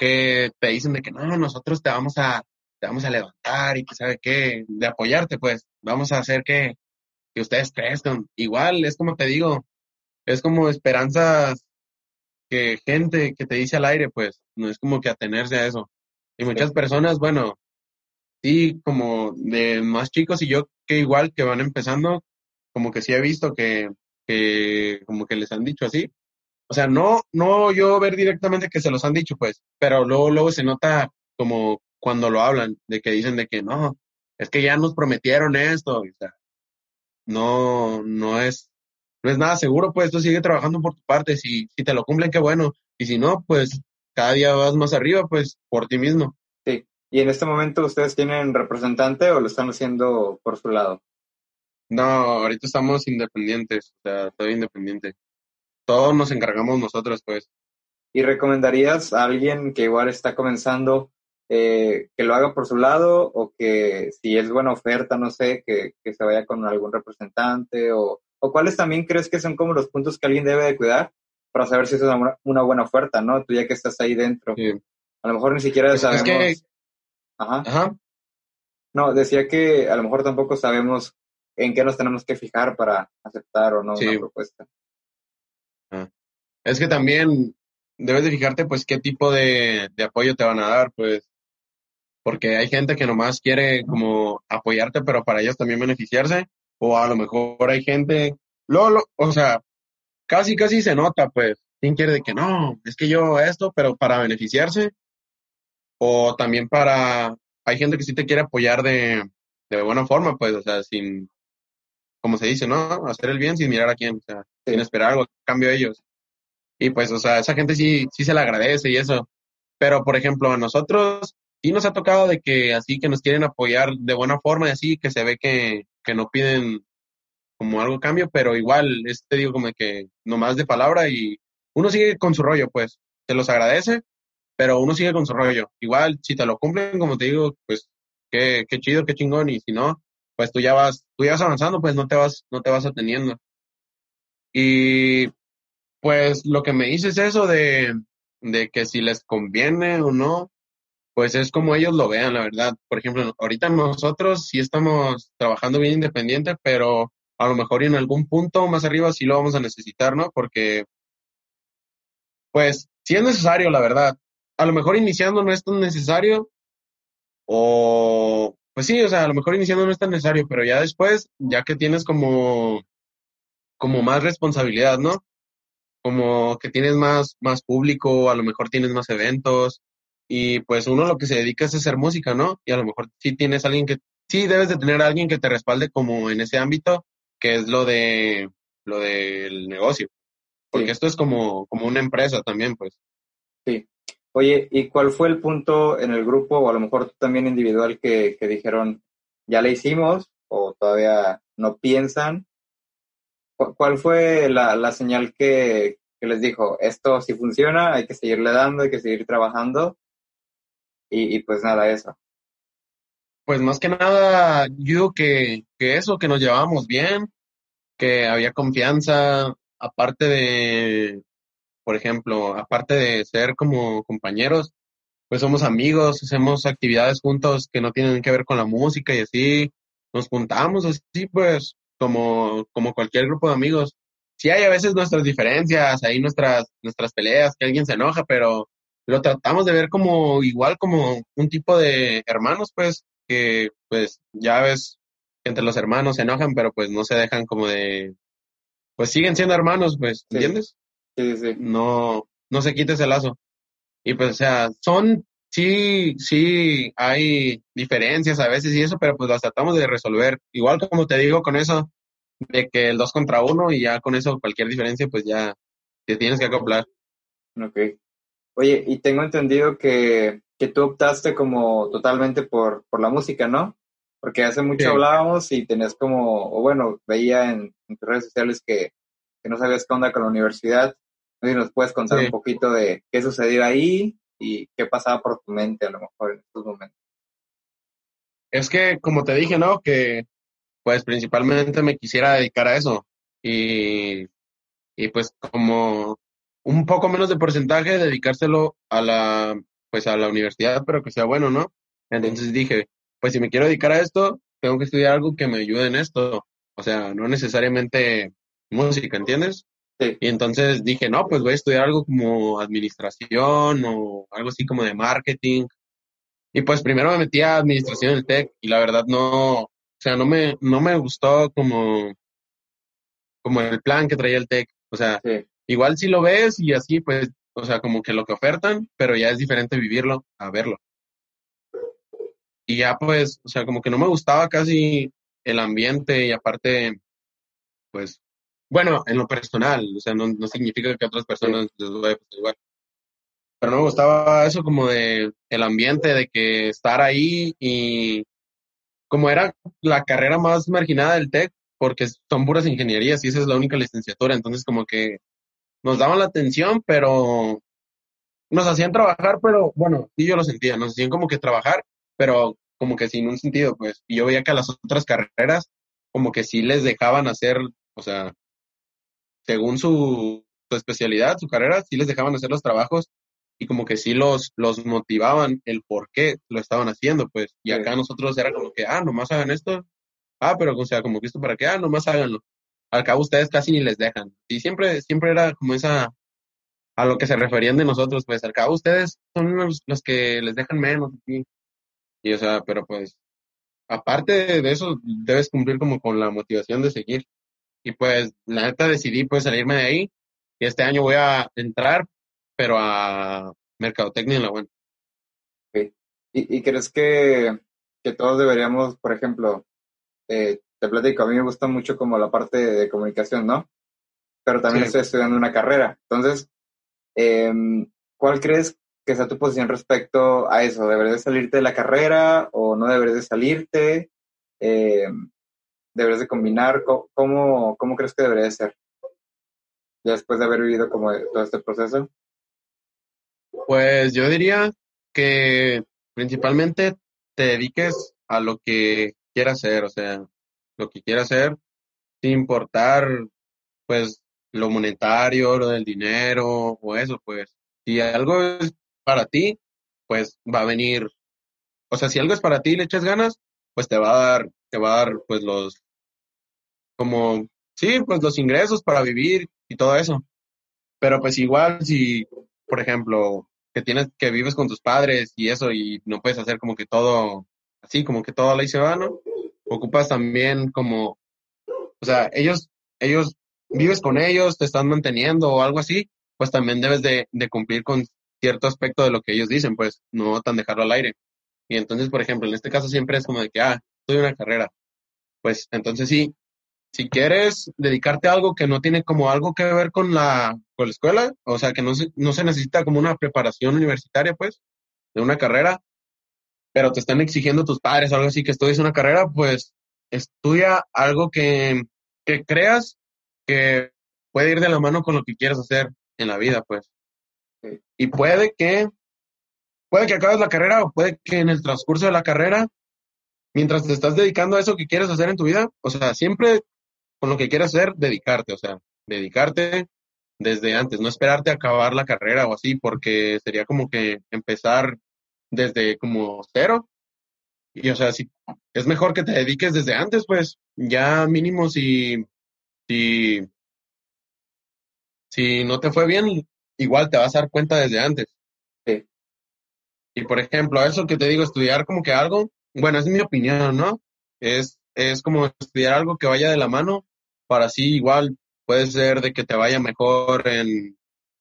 que te dicen de que no, nosotros te vamos a, te vamos a levantar y que sabe qué, de apoyarte, pues, vamos a hacer que, que ustedes crezcan. Igual, es como te digo, es como esperanzas que gente que te dice al aire, pues, no es como que atenerse a eso. Y muchas personas, bueno, sí, como de más chicos y yo que igual que van empezando, como que sí he visto que, que como que les han dicho así. O sea, no, no yo ver directamente que se los han dicho, pues, pero luego, luego se nota como cuando lo hablan, de que dicen de que no, es que ya nos prometieron esto, o sea, no, no es, no es nada seguro, pues tú sigue trabajando por tu parte, si, si te lo cumplen, qué bueno, y si no, pues cada día vas más arriba, pues por ti mismo. Sí, y en este momento ustedes tienen representante o lo están haciendo por su lado? No, ahorita estamos independientes, o sea, todo independiente. Todos nos encargamos nosotros, pues. ¿Y recomendarías a alguien que igual está comenzando eh, que lo haga por su lado o que si es buena oferta, no sé, que, que se vaya con algún representante o, o, cuáles también crees que son como los puntos que alguien debe de cuidar para saber si es una, una buena oferta, ¿no? Tú ya que estás ahí dentro. A lo mejor ni siquiera sabemos. Es que... Ajá. Ajá. No, decía que a lo mejor tampoco sabemos en qué nos tenemos que fijar para aceptar o no una propuesta. Es que también debes de fijarte pues qué tipo de, de apoyo te van a dar, pues porque hay gente que nomás quiere como apoyarte, pero para ellos también beneficiarse, o a lo mejor hay gente, lo, o sea, casi, casi se nota, pues, quién quiere de que no, es que yo esto, pero para beneficiarse, o también para, hay gente que sí te quiere apoyar de, de buena forma, pues, o sea, sin, como se dice, ¿no? Hacer el bien sin mirar a quién, sin esperar algo, cambio de ellos. Y pues, o sea, esa gente sí, sí se le agradece y eso. Pero, por ejemplo, a nosotros, sí nos ha tocado de que así que nos quieren apoyar de buena forma y así que se ve que, que no piden como algo cambio, pero igual, este digo como que nomás de palabra y uno sigue con su rollo, pues, te los agradece, pero uno sigue con su rollo. Igual, si te lo cumplen, como te digo, pues, qué, qué chido, qué chingón, y si no, pues tú ya vas, tú vas avanzando, pues no te vas, no te vas ateniendo. Y pues lo que me dices eso de, de que si les conviene o no, pues es como ellos lo vean, la verdad. Por ejemplo, ahorita nosotros sí estamos trabajando bien independiente, pero a lo mejor en algún punto más arriba sí lo vamos a necesitar, ¿no? Porque, pues, sí es necesario, la verdad. A lo mejor iniciando no es tan necesario, o, pues sí, o sea, a lo mejor iniciando no es tan necesario, pero ya después, ya que tienes como, como más responsabilidad, ¿no? Como que tienes más, más público, a lo mejor tienes más eventos, y pues uno lo que se dedica es hacer música, ¿no? Y a lo mejor sí tienes alguien que, sí debes de tener a alguien que te respalde como en ese ámbito, que es lo de, lo del negocio. Porque esto es como, como una empresa también, pues. Sí. Oye, ¿y cuál fue el punto en el grupo, o a lo mejor tú también individual, que, que dijeron, ya le hicimos, o todavía no piensan? ¿Cuál fue la, la señal que, que les dijo, esto sí funciona, hay que seguirle dando, hay que seguir trabajando? y, pues nada, eso. Pues más que nada, yo que, que eso, que nos llevábamos bien, que había confianza, aparte de, por ejemplo, aparte de ser como compañeros, pues somos amigos, hacemos actividades juntos que no tienen que ver con la música y así, nos juntamos así pues como, como cualquier grupo de amigos. Sí hay a veces nuestras diferencias, hay nuestras, nuestras peleas, que alguien se enoja, pero lo tratamos de ver como igual como un tipo de hermanos, pues, que pues ya ves que entre los hermanos se enojan, pero pues no se dejan como de, pues siguen siendo hermanos, pues, ¿entiendes? No, no se quite ese lazo. Y pues, o sea, son, sí, sí, hay diferencias a veces y eso, pero pues las tratamos de resolver. Igual como te digo con eso, de que el dos contra uno y ya con eso cualquier diferencia, pues ya te tienes que acoplar. Ok. Oye, y tengo entendido que, que tú optaste como totalmente por, por la música, ¿no? Porque hace mucho hablábamos y tenías como, o bueno, veía en, tus redes sociales que, que, no sabías qué onda con la universidad. ¿Y nos puedes contar un poquito de qué sucedió ahí y qué pasaba por tu mente a lo mejor en estos momentos? Es que, como te dije, ¿no? Que pues principalmente me quisiera dedicar a eso. Y, y pues como un poco menos de porcentaje, dedicárselo a la, pues a la universidad, pero que sea bueno, ¿no? Entonces dije, pues si me quiero dedicar a esto, tengo que estudiar algo que me ayude en esto. O sea, no necesariamente música, ¿entiendes? Y entonces dije, no, pues voy a estudiar algo como administración o algo así como de marketing. Y pues primero me metí a administración del TEC y la verdad no, o sea, no me, no me gustó como, como el plan que traía el TEC. O sea, igual si lo ves y así, pues, o sea, como que lo que ofertan, pero ya es diferente vivirlo a verlo. Y ya pues, o sea, como que no me gustaba casi el ambiente y aparte, pues, bueno, en lo personal, o sea, no, no significa que a otras personas les vaya a igual. Pero no me gustaba eso como de el ambiente, de que estar ahí y como era la carrera más marginada del TEC, porque son puras ingenierías y esa es la única licenciatura, entonces como que nos daban la atención, pero nos hacían trabajar, pero bueno, sí yo lo sentía, nos hacían como que trabajar, pero como que sin un sentido, pues. Y yo veía que a las otras carreras, como que sí les dejaban hacer, o sea, según su, su especialidad, su carrera, sí les dejaban hacer los trabajos y como que sí los, los motivaban el por qué lo estaban haciendo, pues. Y acá nosotros era como que, ah, nomás hagan esto. Ah, pero o sea, como que esto para qué, ah, nomás háganlo. Al cabo ustedes casi ni les dejan. Y siempre, siempre era como esa, a lo que se referían de nosotros, pues al cabo ustedes son los, los que les dejan menos. Y, y o sea, pero pues, aparte de eso, debes cumplir como con la motivación de seguir. Y pues, la neta decidí pues salirme de ahí. Y este año voy a entrar, pero a Mercadotecnia en la buena. ¿Y, ¿Y, crees que, que todos deberíamos, por ejemplo, eh, te platico, a mí me gusta mucho como la parte de comunicación, ¿no? Pero también estoy estudiando una carrera. Entonces, eh, ¿cuál crees que sea tu posición respecto a eso? ¿Deberías de salirte de la carrera o no deberías de salirte? Eh, ¿Deberías de combinar? ¿Cómo, cómo crees que debería de ser? Ya después de haber vivido como todo este proceso. Pues yo diría que principalmente te dediques a lo que quieras hacer, o sea, lo que quieras hacer, sin importar, pues, lo monetario, lo del dinero o eso, pues, si algo es para ti, pues va a venir, o sea, si algo es para ti y le echas ganas, pues te va a dar, te va a dar, pues, los, como, sí, pues, los ingresos para vivir y todo eso. Pero pues igual si, por ejemplo, que tienes, que vives con tus padres y eso y no puedes hacer como que todo así, como que todo ley se va, ¿no? Ocupas también como, o sea, ellos, ellos, vives con ellos, te están manteniendo o algo así, pues también debes de, de cumplir con cierto aspecto de lo que ellos dicen, pues no tan dejarlo al aire. Y entonces, por ejemplo, en este caso siempre es como de que, ah, en una carrera. Pues entonces sí, si quieres dedicarte a algo que no tiene como algo que ver con la, con la escuela, o sea, que no se, no se necesita como una preparación universitaria, pues, de una carrera, pero te están exigiendo tus padres algo así que estudies una carrera, pues estudia algo que, que creas que puede ir de la mano con lo que quieres hacer en la vida, pues. Y puede que, puede que acabes la carrera o puede que en el transcurso de la carrera, mientras te estás dedicando a eso que quieres hacer en tu vida, o sea, siempre con lo que quieras hacer, dedicarte, o sea, dedicarte desde antes, no esperarte a acabar la carrera o así, porque sería como que empezar desde como cero. Y o sea, si es mejor que te dediques desde antes, pues ya mínimo si, si, si no te fue bien, igual te vas a dar cuenta desde antes. Sí. Y por ejemplo, eso que te digo, estudiar como que algo, bueno, es mi opinión, ¿no? Es, es como estudiar algo que vaya de la mano para así igual puede ser de que te vaya mejor en,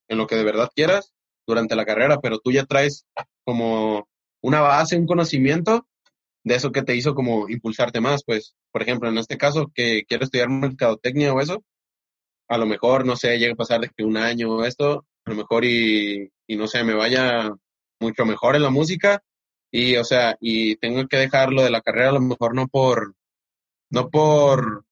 en lo que de verdad quieras durante la carrera, pero tú ya traes como una base, un conocimiento de eso que te hizo como impulsarte más, pues, por ejemplo, en este caso que quiero estudiar mercadotecnia o eso, a lo mejor, no sé, llega a pasar de que un año o esto, a lo mejor y, y no sé, me vaya mucho mejor en la música y, o sea, y tengo que dejarlo de la carrera a lo mejor no por, no por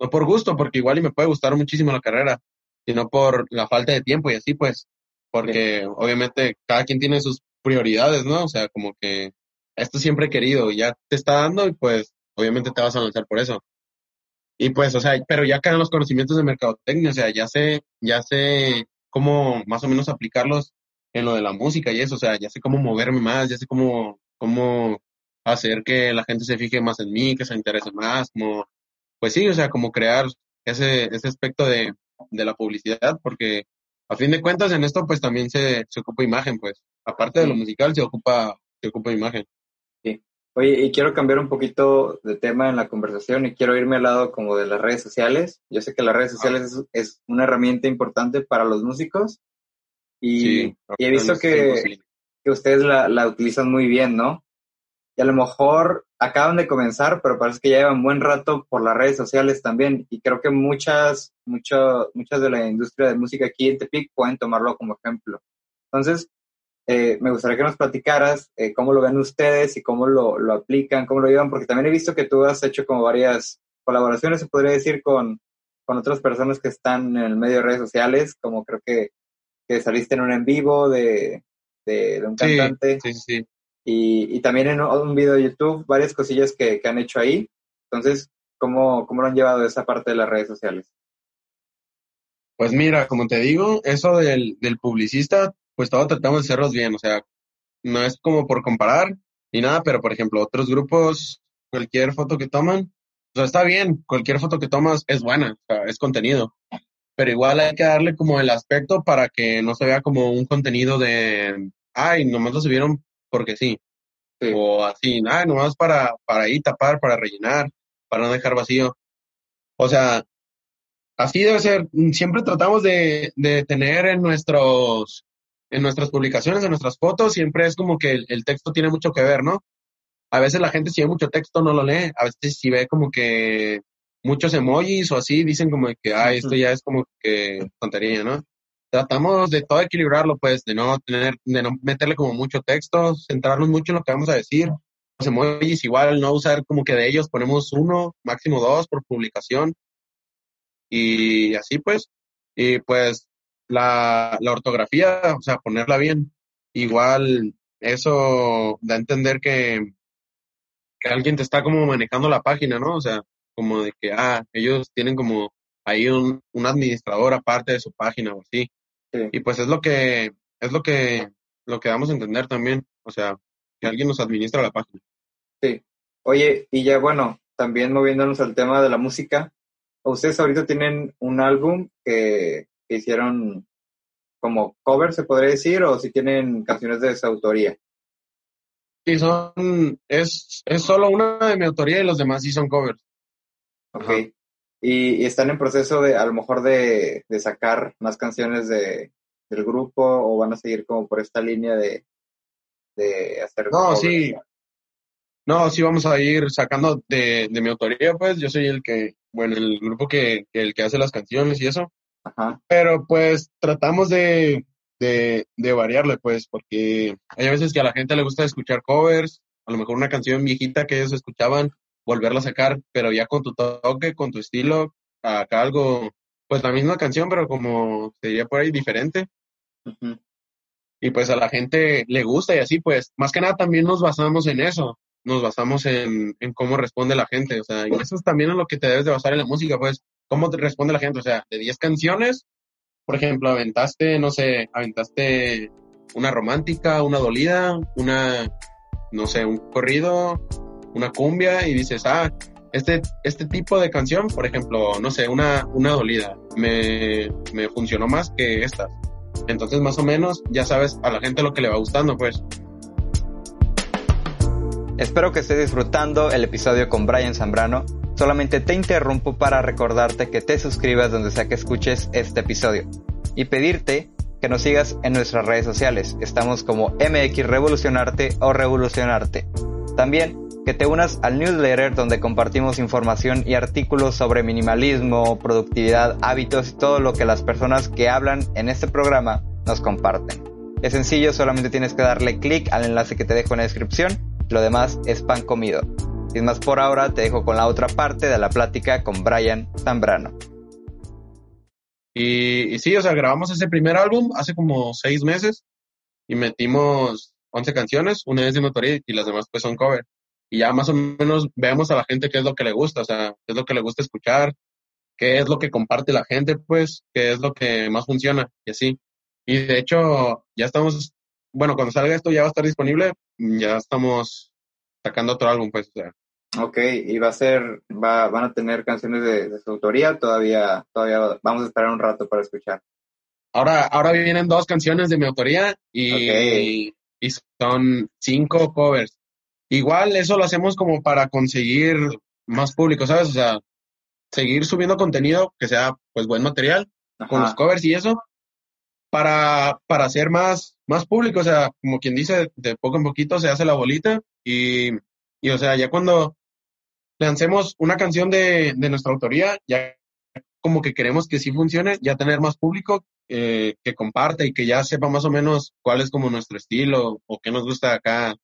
no por gusto, porque igual y me puede gustar muchísimo la carrera, sino por la falta de tiempo y así pues, porque obviamente cada quien tiene sus prioridades, ¿no? O sea, como que esto siempre he querido, ya te está dando y pues obviamente te vas a lanzar por eso. Y pues, o sea, pero ya caen los conocimientos de mercadotecnia, o sea, ya sé, ya sé cómo más o menos aplicarlos en lo de la música y eso, o sea, ya sé cómo moverme más, ya sé cómo, cómo hacer que la gente se fije más en mí, que se interese más, como pues sí, o sea, como crear ese, ese aspecto de, de la publicidad, porque a fin de cuentas en esto pues también se, se ocupa imagen, pues. Aparte de lo musical se ocupa, se ocupa imagen. Oye, y quiero cambiar un poquito de tema en la conversación y quiero irme al lado como de las redes sociales. Yo sé que las redes sociales es, una herramienta importante para los músicos y, he visto que, que ustedes la, la, utilizan muy bien, ¿no? Y a lo mejor acaban de comenzar, pero parece que ya llevan buen rato por las redes sociales también y creo que muchas, mucho, muchas de la industria de música aquí en Tepic pueden tomarlo como ejemplo. Entonces, eh, me gustaría que nos platicaras eh, cómo lo ven ustedes y cómo lo, lo, aplican, cómo lo llevan, porque también he visto que tú has hecho como varias colaboraciones, se podría decir, con, con otras personas que están en el medio de redes sociales, como creo que, que saliste en un en vivo de, de, un cantante. Sí, sí, sí. Y, y, también en un video de YouTube, varias cosillas que, que han hecho ahí. Entonces, ¿cómo, ¿cómo lo han llevado esa parte de las redes sociales? Pues mira, como te digo, eso del, del publicista pues todos tratamos de hacerlos bien, o sea, no es como por comparar ni nada, pero por ejemplo, otros grupos, cualquier foto que toman, o sea, está bien, cualquier foto que tomas es buena, o sea, es contenido, pero igual hay que darle como el aspecto para que no se vea como un contenido de, ay, nomás lo subieron porque sí, o así, ay, nomás para, para ahí tapar, para rellenar, para no dejar vacío. O sea, así debe ser. Siempre tratamos de, de tener en nuestros en nuestras publicaciones, en nuestras fotos, siempre es como que el, texto tiene mucho que ver, ¿no? A veces la gente si ve mucho texto no lo lee, a veces si ve como que muchos emojis o así, dicen como que, ay, esto ya es como que tontería, ¿no? Tratamos de todo equilibrarlo, pues, de no tener, de no meterle como mucho texto, centrarnos mucho en lo que vamos a decir. Los emojis igual, no usar como que de ellos ponemos uno, máximo dos por publicación. Y así pues, y pues la, la ortografía, o sea, ponerla bien. Igual eso da a entender que, que alguien te está como manejando la página, ¿no? O sea, como de que, ah, ellos tienen como ahí un, un administrador aparte de su página o así. Y pues es lo que, es lo que, lo que damos a entender también, o sea, que alguien nos administra la página. Sí. Oye, y ya bueno, también moviéndonos al tema de la música, ustedes ahorita tienen un álbum que, que hicieron como cover, se podría decir, o si tienen canciones de esa autoría. Sí, son, es, es solo una de mi autoría y los demás sí son covers. Ok. Y, están en proceso de, a lo mejor, de, de sacar más canciones de, del grupo o van a seguir como por esta línea de, de hacer. No, sí. No, sí vamos a ir sacando de, de mi autoría, pues yo soy el que, bueno, el grupo que, que el que hace las canciones y eso. Pero pues tratamos de, de, de variarle, pues, porque hay veces que a la gente le gusta escuchar covers, a lo mejor una canción viejita que ellos escuchaban, volverla a sacar, pero ya con tu toque, con tu estilo, acá algo, pues la misma canción, pero como sería por ahí diferente. Y pues a la gente le gusta y así, pues, más que nada también nos basamos en eso, nos basamos en, en cómo responde la gente, o sea, y eso es también en lo que te debes de basar en la música, pues, ¿Cómo te responde la gente? O sea, de 10 canciones, por ejemplo, aventaste, no sé, aventaste una romántica, una dolida, una, no sé, un corrido, una cumbia y dices, ah, este, este tipo de canción, por ejemplo, no sé, una, una dolida, me, me funcionó más que estas. Entonces, más o menos, ya sabes a la gente lo que le va gustando, pues. Espero que estés disfrutando el episodio con Brian Zambrano Solamente te interrumpo para recordarte que te suscribas donde sea que escuches este episodio y pedirte que nos sigas en nuestras redes sociales. Estamos como MX Revolucionarte o Revolucionarte. También que te unas al newsletter donde compartimos información y artículos sobre minimalismo, productividad, hábitos y todo lo que las personas que hablan en este programa nos comparten. Es sencillo, solamente tienes que darle clic al enlace que te dejo en la descripción. Lo demás es pan comido. Sin más por ahora, te dejo con la otra parte de la plática con Brian Zambrano. Y, sí, o sea, grabamos ese primer álbum hace como seis meses y metimos 11 canciones, una vez de notoriedad y las demás pues son cover. Y ya más o menos vemos a la gente qué es lo que le gusta, o sea, qué es lo que le gusta escuchar, qué es lo que comparte la gente, pues, qué es lo que más funciona y así. Y de hecho, ya estamos, bueno, cuando salga esto ya va a estar disponible, ya estamos sacando otro álbum, pues, o sea. Ok, y va a ser, va, van a tener canciones de, su autoría, todavía, todavía vamos a esperar un rato para escuchar. Ahora, ahora vienen dos canciones de mi autoría y, y son cinco covers. Igual eso lo hacemos como para conseguir más público, ¿sabes? O sea, seguir subiendo contenido que sea pues buen material con los covers y eso para, para hacer más, más público, o sea, como quien dice, de poco en poquito se hace la bolita y, y o sea, ya cuando lancemos una canción de, de nuestra autoría, ya como que queremos que sí funcione, ya tener más público eh, que comparte y que ya sepa más o menos cuál es como nuestro estilo o qué nos gusta acá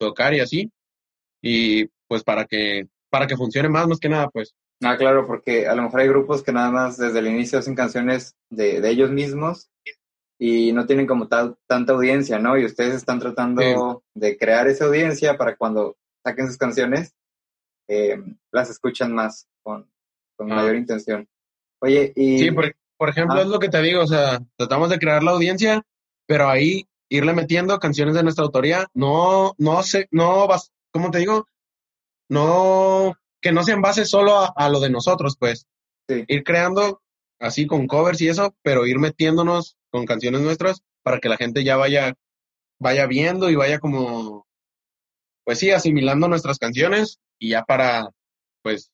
tocar y así. Y pues para que, para que funcione más, más que nada, pues. Ah, claro, porque a lo mejor hay grupos que nada más desde el inicio hacen canciones de, de ellos mismos y no tienen como tal tanta audiencia, ¿no? Y ustedes están tratando de crear esa audiencia para cuando saquen sus canciones, eh, las escuchan más con, con ah. mayor intención. Oye, y... Sí, por, por ejemplo, ah. es lo que te digo, o sea, tratamos de crear la audiencia, pero ahí irle metiendo canciones de nuestra autoría, no, no sé, no vas, ¿cómo te digo? No, que no sean base solo a, a lo de nosotros, pues. Sí. Ir creando así con covers y eso, pero ir metiéndonos con canciones nuestras para que la gente ya vaya, vaya viendo y vaya como, pues sí, asimilando nuestras canciones y ya para, pues,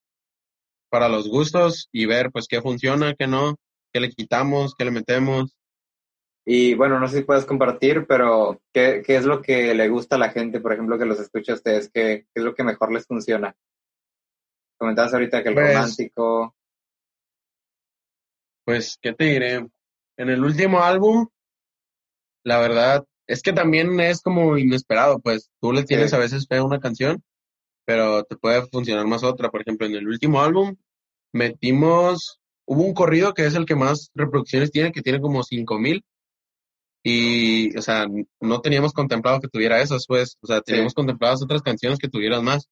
para los gustos y ver pues qué funciona, qué no, qué le quitamos, qué le metemos. Y bueno, no sé si puedes compartir, pero ¿qué, qué es lo que le gusta a la gente, por ejemplo, que los escucha a ustedes? ¿Qué, qué es lo que mejor les funciona? Comentabas ahorita que el pues romántico. Pues, ¿qué te diré? en el último álbum, la verdad, es que también es como inesperado, pues tú le tienes a veces fe a una canción, pero te puede funcionar más otra. Por ejemplo, en el último álbum metimos, hubo un corrido que es el que más reproducciones tiene, que tiene como cinco mil. Y, o sea, no teníamos contemplado que tuviera esas, pues, o sea, teníamos contempladas otras canciones que tuvieran más.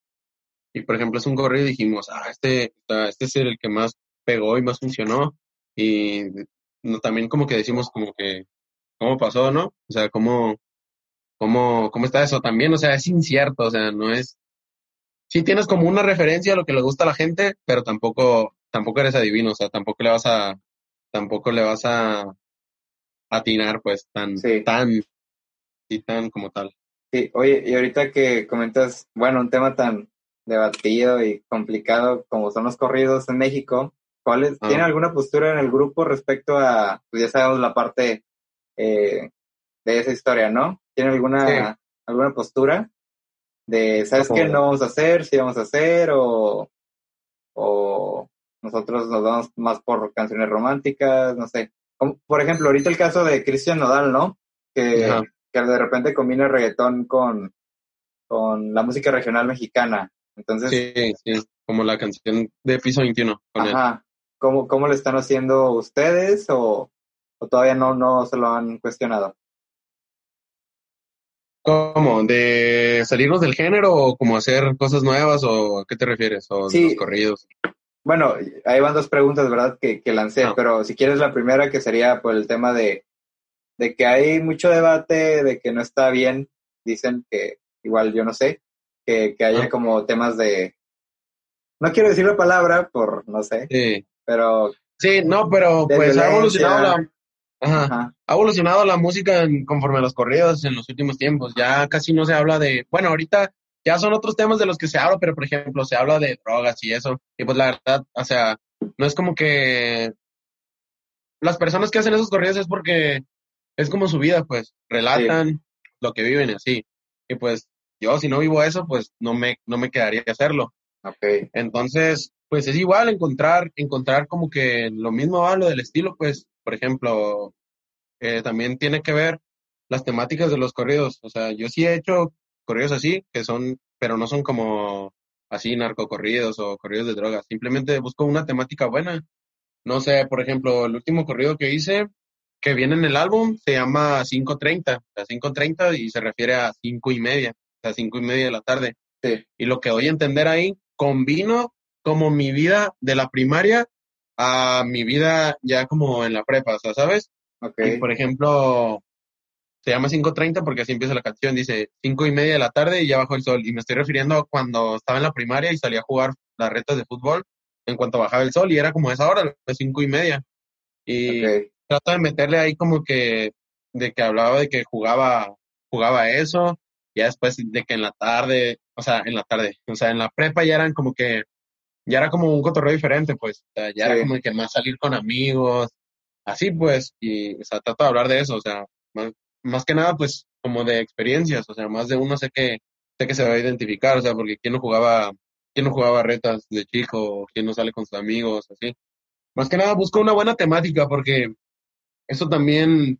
Y, por ejemplo, es un corrido y dijimos, ah, este, este es el que más pegó y más funcionó. Y no, también como que decimos como que, ¿cómo pasó, no? O sea, ¿cómo, cómo, cómo está eso también? O sea, es incierto, o sea, no es... Sí tienes como una referencia a lo que le gusta a la gente, pero tampoco, tampoco eres adivino, o sea, tampoco le vas a, tampoco le vas a atinar, pues, tan, tan, y tan como tal. Sí, oye, y ahorita que comentas, bueno, un tema tan debatido y complicado como son los corridos en México, ¿Cuál ¿Tiene ah. alguna postura en el grupo respecto a, pues ya sabemos la parte eh, de esa historia, ¿no? ¿Tiene alguna, alguna postura de, ¿sabes qué no vamos a hacer? ¿Si vamos a hacer? O, o nosotros nos vamos más por canciones románticas, no sé. Por ejemplo, ahorita el caso de Cristian Nodal, ¿no? Que, que de repente combina el reggaetón con, con la música regional mexicana. Entonces, sí, sí, como la canción de Piso 21 con ajá. ¿Cómo, cómo le están haciendo ustedes o, todavía no, no se lo han cuestionado? ¿Cómo? ¿De salirnos del género o como hacer cosas nuevas o a qué te refieres? ¿O los corridos? Bueno, ahí van dos preguntas, ¿verdad? Que, que lancé, pero si quieres la primera que sería por el tema de, de que hay mucho debate, de que no está bien, dicen que igual yo no sé, que, que haya ah. como temas de... No quiero decir la palabra por, no sé, sí pero... Sí, no, pero pues ha evolucionado la... Ajá. Ha evolucionado la música conforme a los corridos en los últimos tiempos. Ya casi no se habla de, bueno, ahorita ya son otros temas de los que se habla, pero por ejemplo se habla de drogas y eso. Y pues la verdad, o sea, no es como que las personas que hacen esos corridos es porque es como su vida, pues relatan lo que viven y así. Y pues yo si no vivo eso, pues no me, no me quedaría de hacerlo. Okay. Entonces, pues es igual encontrar, encontrar como que lo mismo va lo del estilo, pues, por ejemplo, eh, también tiene que ver las temáticas de los corridos. O sea, yo sí he hecho corridos así, que son, pero no son como así narcocorridos o corridos de drogas. Simplemente busco una temática buena. No sé, por ejemplo, el último corrido que hice, que viene en el álbum, se llama 5.30. O sea, 5.30 y se refiere a cinco y media, o sea, cinco y media de la tarde. Sí. Y lo que doy a entender ahí, combino como mi vida de la primaria a mi vida ya como en la prepa, o sea, ¿sabes? Okay. por ejemplo, se llama 5.30 porque así empieza la canción, dice cinco y media de la tarde y ya bajó el sol. Y me estoy refiriendo a cuando estaba en la primaria y salía a jugar las retas de fútbol en cuanto bajaba el sol y era como esa hora, las cinco y media. Y trato de meterle ahí como que, de que hablaba de que jugaba, jugaba eso, Ya después de que en la tarde, o sea, en la tarde, o sea, en la prepa ya eran como que, ya era como un cotorreo diferente, pues, o sea, ya era como que más salir con amigos, así pues, y, o sea, trato de hablar de eso, o sea, más, más que nada, pues, como de experiencias, o sea, más de uno sé que, sé que se va a identificar, o sea, porque quién no jugaba, quién no jugaba retas de chico, quién no sale con sus amigos, así. Más que nada busco una buena temática, porque eso también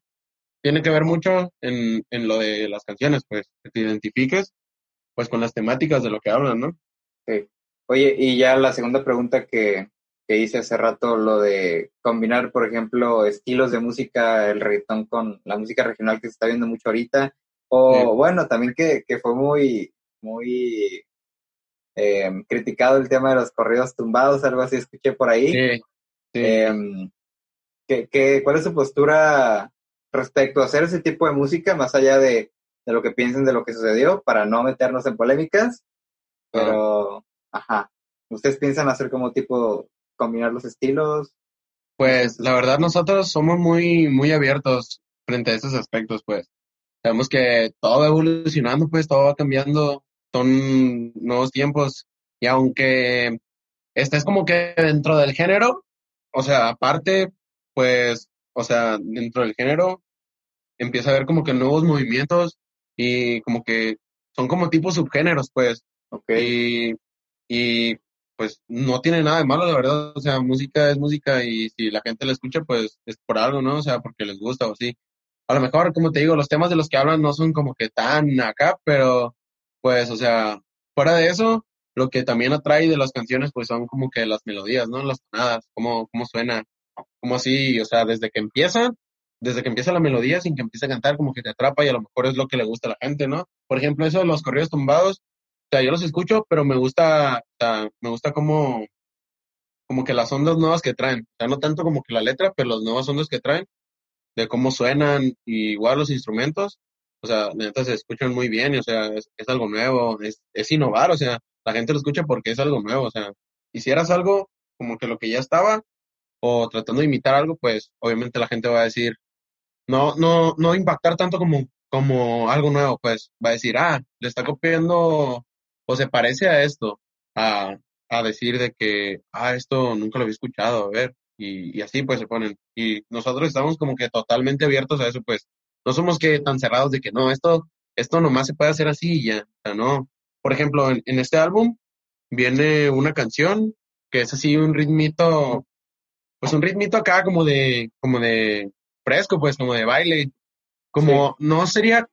tiene que ver mucho en, en lo de las canciones, pues, que te identifiques, pues, con las temáticas de lo que hablan, ¿no? Sí. Oye, y ya la segunda pregunta que, que hice hace rato, lo de combinar, por ejemplo, estilos de música, el reggaetón con la música regional que se está viendo mucho ahorita, o bueno, también que, que fue muy, muy eh, criticado el tema de los corridos tumbados, algo así escuché por ahí. Sí, sí. Eh, ¿qué, qué, cuál es su postura respecto a hacer ese tipo de música, más allá de, de lo que piensen de lo que sucedió, para no meternos en polémicas? Pero, ajá, ¿ustedes piensan hacer como tipo combinar los estilos? Pues la verdad nosotros somos muy, muy abiertos frente a esos aspectos, pues. Sabemos que todo va evolucionando, pues todo va cambiando, son nuevos tiempos y aunque estés como que dentro del género, o sea, aparte, pues, o sea, dentro del género empieza a haber como que nuevos movimientos y como que son como tipos subgéneros, pues. Okay. Y, y pues no tiene nada de malo, la verdad. O sea, música es música y si la gente la escucha, pues es por algo, ¿no? O sea, porque les gusta o así. A lo mejor, como te digo, los temas de los que hablan no son como que tan acá, pero pues, o sea, fuera de eso, lo que también atrae de las canciones, pues son como que las melodías, ¿no? Las tonadas, cómo, cómo suena, como así, o sea, desde que empiezan, desde que empieza la melodía, sin que empiece a cantar, como que te atrapa y a lo mejor es lo que le gusta a la gente, ¿no? Por ejemplo, eso de los corridos tumbados, sea, yo los escucho, pero me gusta, o sea, me gusta como, como que las ondas nuevas que traen. O sea, no tanto como que la letra, pero las nuevas ondas que traen, de cómo suenan, y igual los instrumentos, o sea, neta se escuchan muy bien, o sea, es, es algo nuevo, es, es innovar, o sea, la gente lo escucha porque es algo nuevo, o sea, hicieras algo como que lo que ya estaba, o tratando de imitar algo, pues obviamente la gente va a decir, no, no, no impactar tanto como, como algo nuevo, pues va a decir, ah, le está copiando o se parece a esto, a, a decir de que, ah, esto nunca lo había escuchado, a ver, y, y así pues se ponen. Y nosotros estamos como que totalmente abiertos a eso, pues no somos que tan cerrados de que no, esto, esto nomás se puede hacer así y ya, o sea, no. Por ejemplo, en, en este álbum viene una canción que es así un ritmito, pues un ritmito acá como de, como de fresco, pues como de baile, como no sería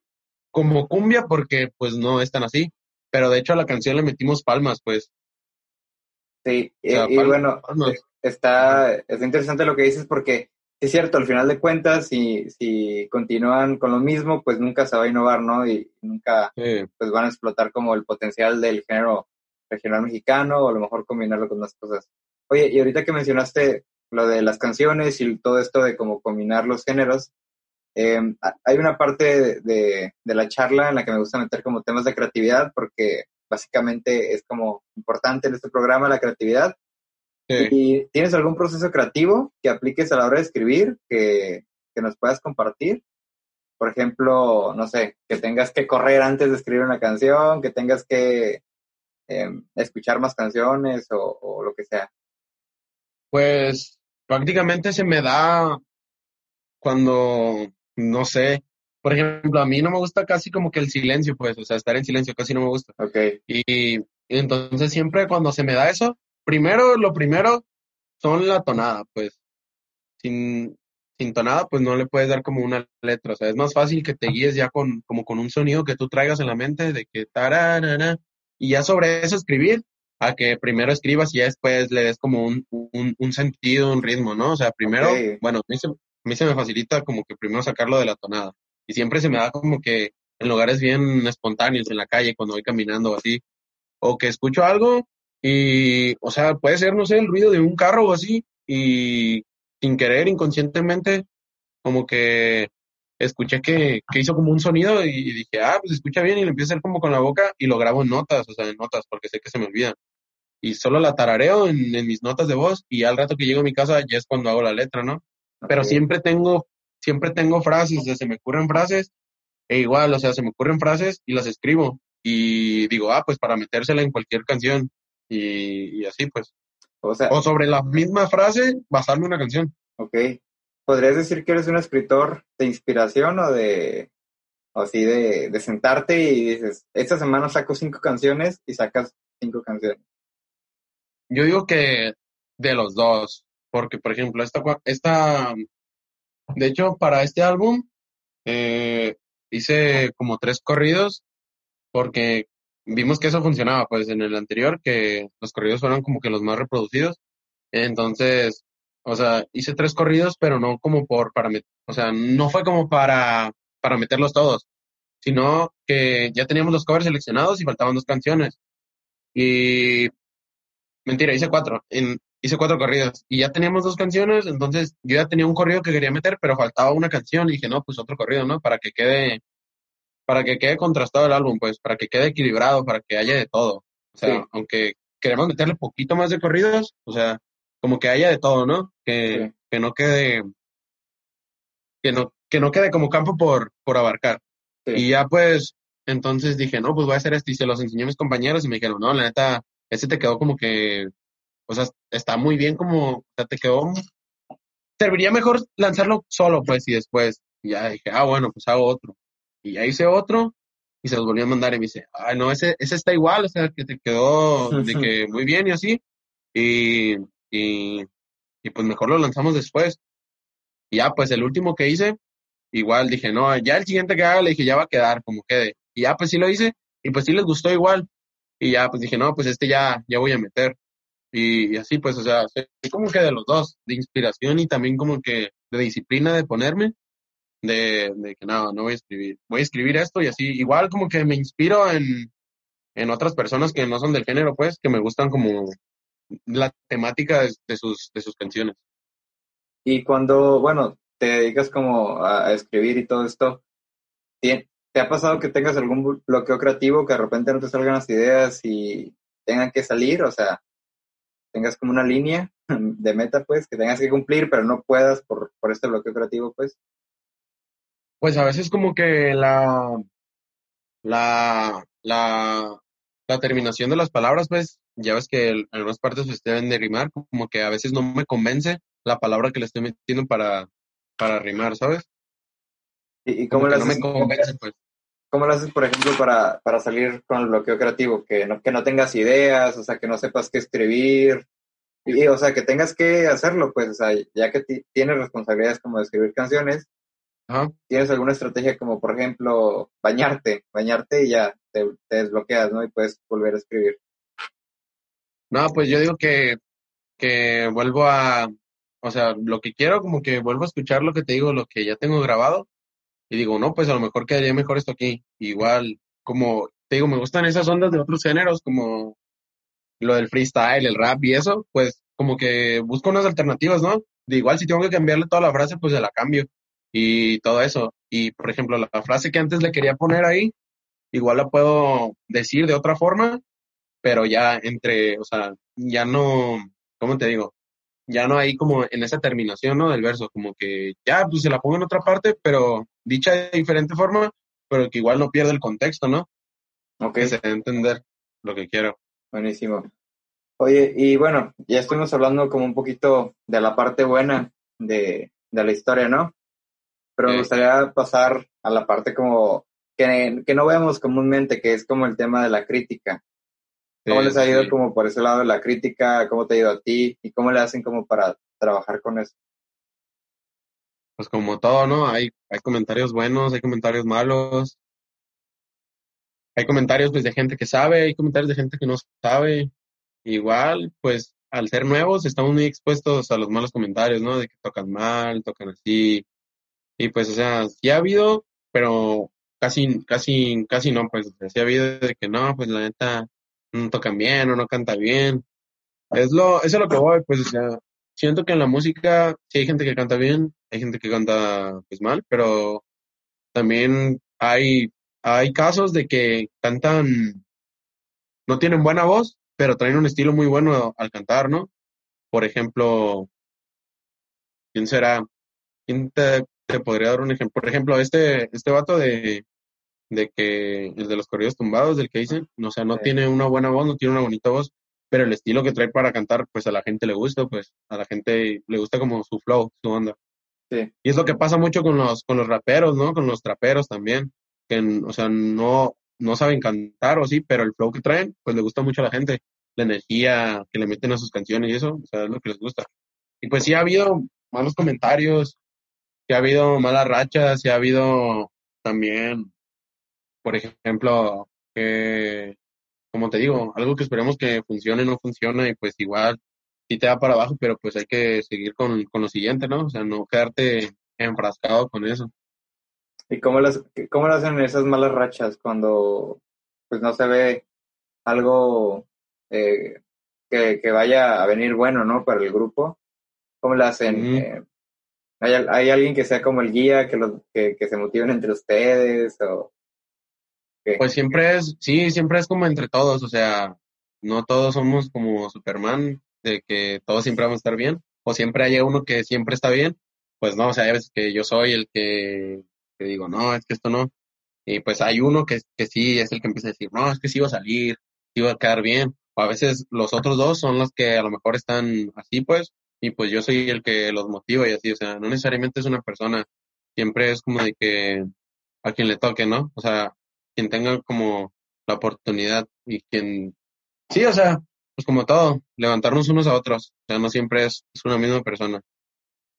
como cumbia porque pues no es tan así, pero de hecho a la canción le metimos palmas, pues. Sí, O sea, y, bueno, palmas. está, está interesante lo que dices porque es cierto, al final de cuentas, si, si continúan con lo mismo, pues nunca se va a innovar, ¿no? Y nunca Sí. pues van a explotar como el potencial del género regional mexicano o a lo mejor combinarlo con más cosas. Oye, y ahorita que mencionaste lo de las canciones y todo esto de cómo combinar los géneros, eh, a- hay una parte de, de, de la charla en la que me gusta meter como temas de creatividad porque básicamente es como importante en este programa la creatividad. Sí. ¿Y tienes algún proceso creativo que apliques a la hora de escribir que, que nos puedas compartir? Por ejemplo, no sé, que tengas que correr antes de escribir una canción, que tengas que eh, escuchar más canciones o, o lo que sea. Pues prácticamente se me da cuando, no sé, por ejemplo, a mí no me gusta casi como que el silencio, pues, o sea, estar en silencio casi no me gusta. Ok, Y, y entonces siempre cuando se me da eso, primero, lo primero son la tonada, pues. Sin, sin tonada, pues no le puedes dar como una letra. O sea, es más fácil que te guíes ya con, como con un sonido que tú traigas en la mente de que tararara, y ya sobre eso escribir, a que primero escribas y ya después le des como un, un, un sentido, un ritmo, ¿no? O sea, primero, bueno, a mí, se, a mí se me facilita como que primero sacarlo de la tonada. Y siempre se me da como que en lugares bien espontáneos, en la calle, cuando voy caminando o así, o que escucho algo y, o sea, puede ser, no sé, el ruido de un carro o así, y sin querer, inconscientemente, como que escuché que, que hizo como un sonido y, dije, ah, pues escucha bien y lo empiezo a hacer como con la boca y lo grabo en notas, o sea, en notas, porque sé que se me olvida. Y solo la tarareo en, en mis notas de voz y al rato que llego a mi casa ya es cuando hago la letra, ¿no? Pero siempre tengo, siempre tengo frases, se me ocurren frases E igual, o sea, se me ocurren frases y las escribo. Y digo, ah, pues para metérsela en cualquier canción. Y, y así, pues. O sea, O sobre la misma frase, basarme una canción. ok. ¿Podrías decir que eres un escritor de inspiración o de, o así de, de sentarte y dices, esta semana saco cinco canciones y sacas cinco canciones? Yo digo que de los dos. Porque, por ejemplo, esta, esta de hecho, para este álbum, eh, hice como tres corridos porque vimos que eso funcionaba, pues en el anterior, que los corridos fueron como que los más reproducidos. Entonces, o sea, hice tres corridos, pero no como por, para, o sea, no fue como para, para meterlos todos, sino que ya teníamos los covers seleccionados y faltaban dos canciones. Y, mentira, hice cuatro, hice cuatro corridos y ya teníamos dos canciones, entonces yo ya tenía un corrido que quería meter, pero faltaba una canción y dije, no, pues otro corrido, ¿no? Para que quede, para que quede contrastado el álbum, pues, para que quede equilibrado, para que haya de todo. O sea, Sí. aunque queremos meterle poquito más de corridos, o sea, como que haya de todo, ¿no? Que, Sí. que no quede, que no, que no quede como campo por, por abarcar. Sí. Y ya pues, entonces dije, no, pues voy a hacer esto y se los enseñé a mis compañeros y me dijeron, no, la neta, ese te quedó como que, o sea, está muy bien como, o sea, te quedó, serviría mejor lanzarlo solo, pues, y después, y ya dije, ah, bueno, pues hago otro. Y ya hice otro y se los volví a mandar y me dice, ay, no, ese, ese está igual, o sea, que te quedó de que muy bien y así. Y, y, y pues mejor lo lanzamos después. Y ya, pues el último que hice, igual dije, no, ya el siguiente que haga, le dije, ya va a quedar como quede. Y ya, pues sí lo hice, y pues sí les gustó igual. Y ya, pues dije, no, pues este ya, ya voy a meter. Y, así, pues, o sea, como que de los dos, de inspiración y también como que de disciplina de ponerme, de, que no, no voy a escribir, voy a escribir esto y así, igual como que me inspiro en, en otras personas que no son del género, pues, que me gustan como la temática de, sus, de sus canciones. Y cuando, bueno, te dedicas como a, escribir y todo esto, ¿tie- ¿te ha pasado que tengas algún blo- bloqueo creativo que de repente no te salgan las ideas y tengan que salir? O sea, tengas como una línea de meta, pues, que tengas que cumplir, pero no puedas por, por este bloqueo creativo, pues. Pues a veces como que la, la, la, la terminación de las palabras, pues, ya ves que en algunas partes pues deben de rimar, como que a veces no me convence la palabra que le estoy metiendo para, para rimar, ¿sabes? ¿Y, y Como cómo lo que no me convence, pues. ¿Cómo lo haces, por ejemplo, para, para salir con el bloqueo creativo? Que no, que no tengas ideas, o sea, que no sepas qué escribir. Y, o sea, que tengas que hacerlo, pues, o sea, ya que ti- tienes responsabilidades como de escribir canciones, Ajá. ¿tienes alguna estrategia como, por ejemplo, bañarte? Bañarte y ya te, te desbloqueas, ¿no? Y puedes volver a escribir. No, pues yo digo que, que vuelvo a, o sea, lo que quiero, como que vuelvo a escuchar lo que te digo, lo que ya tengo grabado, y digo, no, pues a lo mejor quedaría mejor esto aquí. Igual, como te digo, me gustan esas ondas de otros géneros, como lo del freestyle, el rap y eso, pues como que busco unas alternativas, ¿no? De igual si tengo que cambiarle toda la frase, pues se la cambio y todo eso. Y por ejemplo, la, la frase que antes le quería poner ahí, igual la puedo decir de otra forma, pero ya entre, o sea, ya no, ¿cómo te digo? Ya no hay como en esa terminación, ¿no? Del verso, como que ya, pues se la pongo en otra parte, pero dicha de diferente forma, pero que igual no pierde el contexto, ¿no? Ok, Que se a entender lo que quiero. buenísimo. Oye, y bueno, ya estuvimos hablando como un poquito de la parte buena de, de la historia, ¿no? Pero me gustaría pasar a la parte como que, que no vemos comúnmente, que es como el tema de la crítica. ¿Cómo les ha ido sí. como por ese lado de la crítica? ¿Cómo te ha ido a ti? ¿Y cómo le hacen como para trabajar con eso? Pues como todo, ¿no? Hay, hay comentarios buenos, hay comentarios malos, hay comentarios pues de gente que sabe, hay comentarios de gente que no sabe. Igual, pues al ser nuevos estamos muy expuestos a los malos comentarios, ¿no? De que tocan mal, tocan así. Y pues, o sea, sí ha habido, pero casi, casi, casi no, pues, sí ha habido de que no, pues la neta, no tocan bien o no canta bien. Es lo, es lo que voy, pues, siento que en la música sí hay gente que canta bien, hay gente que canta pues mal, pero también hay, hay casos de que cantan, no tienen buena voz, pero traen un estilo muy bueno al cantar, ¿no? Por ejemplo, ¿quién será? ¿Quién te, te podría dar un ejemplo? Por ejemplo, este, este vato de, de que el de los corridos tumbados, del que dicen, o sea, no tiene una buena voz, no tiene una bonita voz, pero el estilo que trae para cantar, pues a la gente le gusta, pues a la gente le gusta como su flow, su onda. Sí. Y es lo que pasa mucho con los, con los raperos, ¿no? Con los traperos también, que, o sea, no, no saben cantar o sí, pero el flow que traen, pues le gusta mucho a la gente, la energía que le meten a sus canciones y eso, o sea, es lo que les gusta. Y pues sí ha habido malos comentarios, sí ha habido malas rachas, sí ha habido también por ejemplo, que, como te digo, algo que esperemos que funcione no funciona y pues igual sí te da para abajo, pero pues hay que seguir con, con lo siguiente, ¿no? O sea, no quedarte enfrascado con eso. ¿Y cómo las, cómo lo hacen esas malas rachas cuando pues no se ve algo eh, que, que, vaya a venir bueno, ¿no? Para el grupo. ¿Cómo lo hacen? Eh, ¿hay, ¿hay, alguien que sea como el guía, que, lo, que, que se motiven entre ustedes? O, pues siempre es, sí, siempre es como entre todos, o sea, no todos somos como Superman, de que todos siempre vamos a estar bien, o siempre hay uno que siempre está bien, pues no, o sea, hay veces que yo soy el que, que digo, no, es que esto no, y pues hay uno que, que sí es el que empieza a decir, no, es que sí va a salir, sí va a quedar bien, o a veces los otros dos son los que a lo mejor están así, pues, y pues yo soy el que los motiva y así, o sea, no necesariamente es una persona, siempre es como de que a quien le toque, ¿no? O sea, quien tenga como la oportunidad y quien, sí, o sea, pues como todo, levantarnos unos a otros, o sea, no siempre es, una misma persona.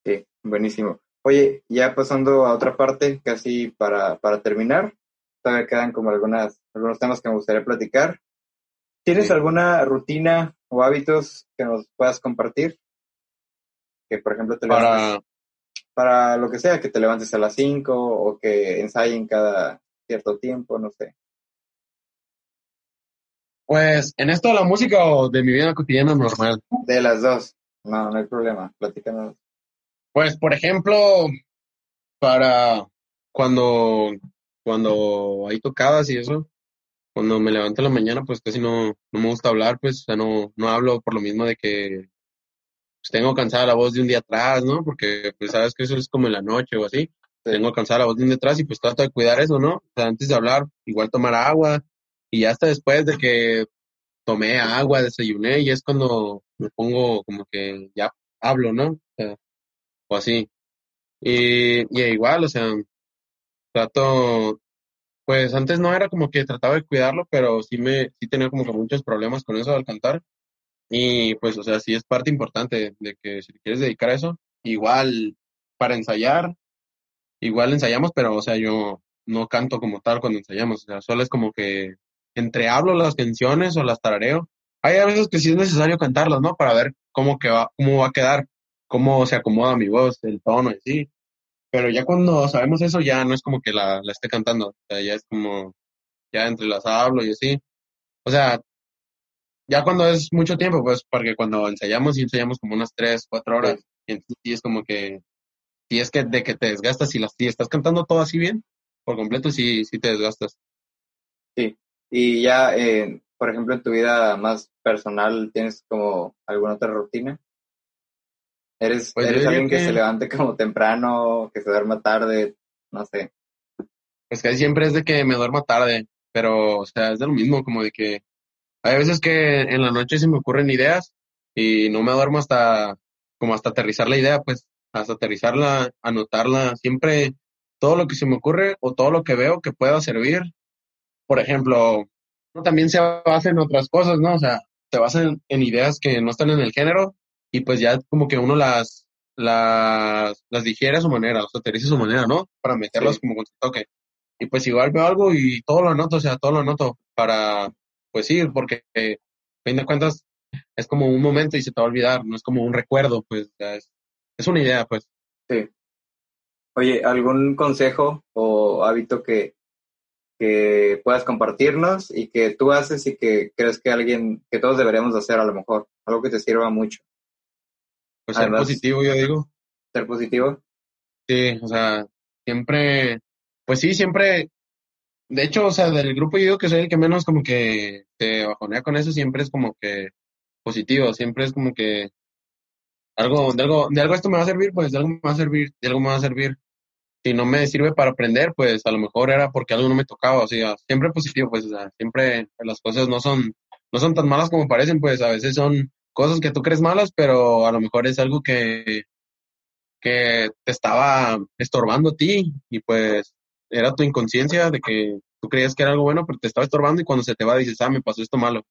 Sí, buenísimo. Oye, ya pasando a otra parte, casi para, para terminar, todavía quedan como algunas, algunos temas que me gustaría platicar. ¿Tienes alguna rutina o hábitos que nos puedas compartir? Que, por ejemplo, te para... para lo que sea, que te levantes a las 5 o que ensayen cada, cierto tiempo, no sé. Pues, ¿en esto de la música o de mi vida cotidiana normal? De las dos. No, no hay problema. Platícanos. Pues, por ejemplo, para cuando, cuando hay tocadas y eso, cuando me levanto en la mañana, pues casi no, no me gusta hablar, pues, o sea, no, no hablo por lo mismo de que pues, tengo cansada la voz de un día atrás, ¿no? Porque, pues, sabes que eso es como en la noche o así tengo cansada la voz de detrás y pues trato de cuidar eso, ¿no? O sea, antes de hablar, igual tomar agua y ya hasta después de que tomé agua, desayuné y es cuando me pongo como que ya hablo, ¿no? O, sea, o así. Y, y igual, o sea, trato, pues antes no era como que trataba de cuidarlo, pero sí me, sí tenía como que muchos problemas con eso al cantar. Y pues, o sea, sí es parte importante de que si quieres dedicar a eso, igual para ensayar, igual ensayamos, pero, o sea, yo no canto como tal cuando ensayamos, o sea, solo es como que entre hablo las canciones o las tarareo. Hay a veces que sí es necesario cantarlas, ¿no? Para ver cómo, que va, cómo va a quedar, cómo se acomoda mi voz, el tono y sí. Pero ya cuando sabemos eso, ya no es como que la, la esté cantando, o sea, ya es como, ya entre las hablo y así. O sea, ya cuando es mucho tiempo, pues, porque cuando ensayamos, y ensayamos como unas tres, cuatro horas, y entonces sí es como que si es que de que te desgastas y las si estás cantando todo así bien, por completo sí, sí te desgastas. Sí, y ya, eh, por ejemplo, en tu vida más personal, ¿tienes como alguna otra rutina? ¿Eres, pues ¿eres alguien que... se levante como temprano, que se duerma tarde? No sé. Pues que siempre es de que me duermo tarde, pero, o sea, es de lo mismo, como de que hay veces que en la noche se me ocurren ideas y no me duermo hasta, como hasta aterrizar la idea, pues hasta aterrizarla, anotarla, siempre todo lo que se me ocurre o todo lo que veo que pueda servir. Por ejemplo, también se basa en otras cosas, ¿no? O sea, se basa en, ideas que no están en el género y pues ya como que uno las, las, las digiere a su manera, las aterriza a su manera, ¿no? Para meterlas como con su toque. Y pues igual veo algo y todo lo anoto, o sea, todo lo anoto para, pues sí, porque a fin de cuentas es como un momento y se te va a olvidar, no es como un recuerdo, pues ya es, es una idea, pues. Sí. Oye, ¿algún consejo o hábito que, que puedas compartirnos y que tú haces y que crees que alguien, que todos deberíamos hacer a lo mejor? Algo que te sirva mucho. Pues ser positivo, yo digo. ¿Ser positivo? Sí, o sea, siempre, pues sí, siempre, de hecho, o sea, del grupo yo digo que soy el que menos como que te bajonea con eso, siempre es como que positivo, siempre es como que algo, de algo, de algo esto me va a servir, pues de algo me va a servir, de algo me va a servir. si no me sirve para aprender, pues a lo mejor era porque algo no me tocaba, o sea, siempre positivo, pues, siempre las cosas no son, no son tan malas como parecen, pues a veces son cosas que tú crees malas, pero a lo mejor es algo que, que te estaba estorbando a ti y pues era tu inconsciencia de que tú creías que era algo bueno, pero te estaba estorbando y cuando se te va dices, ah, me pasó esto malo.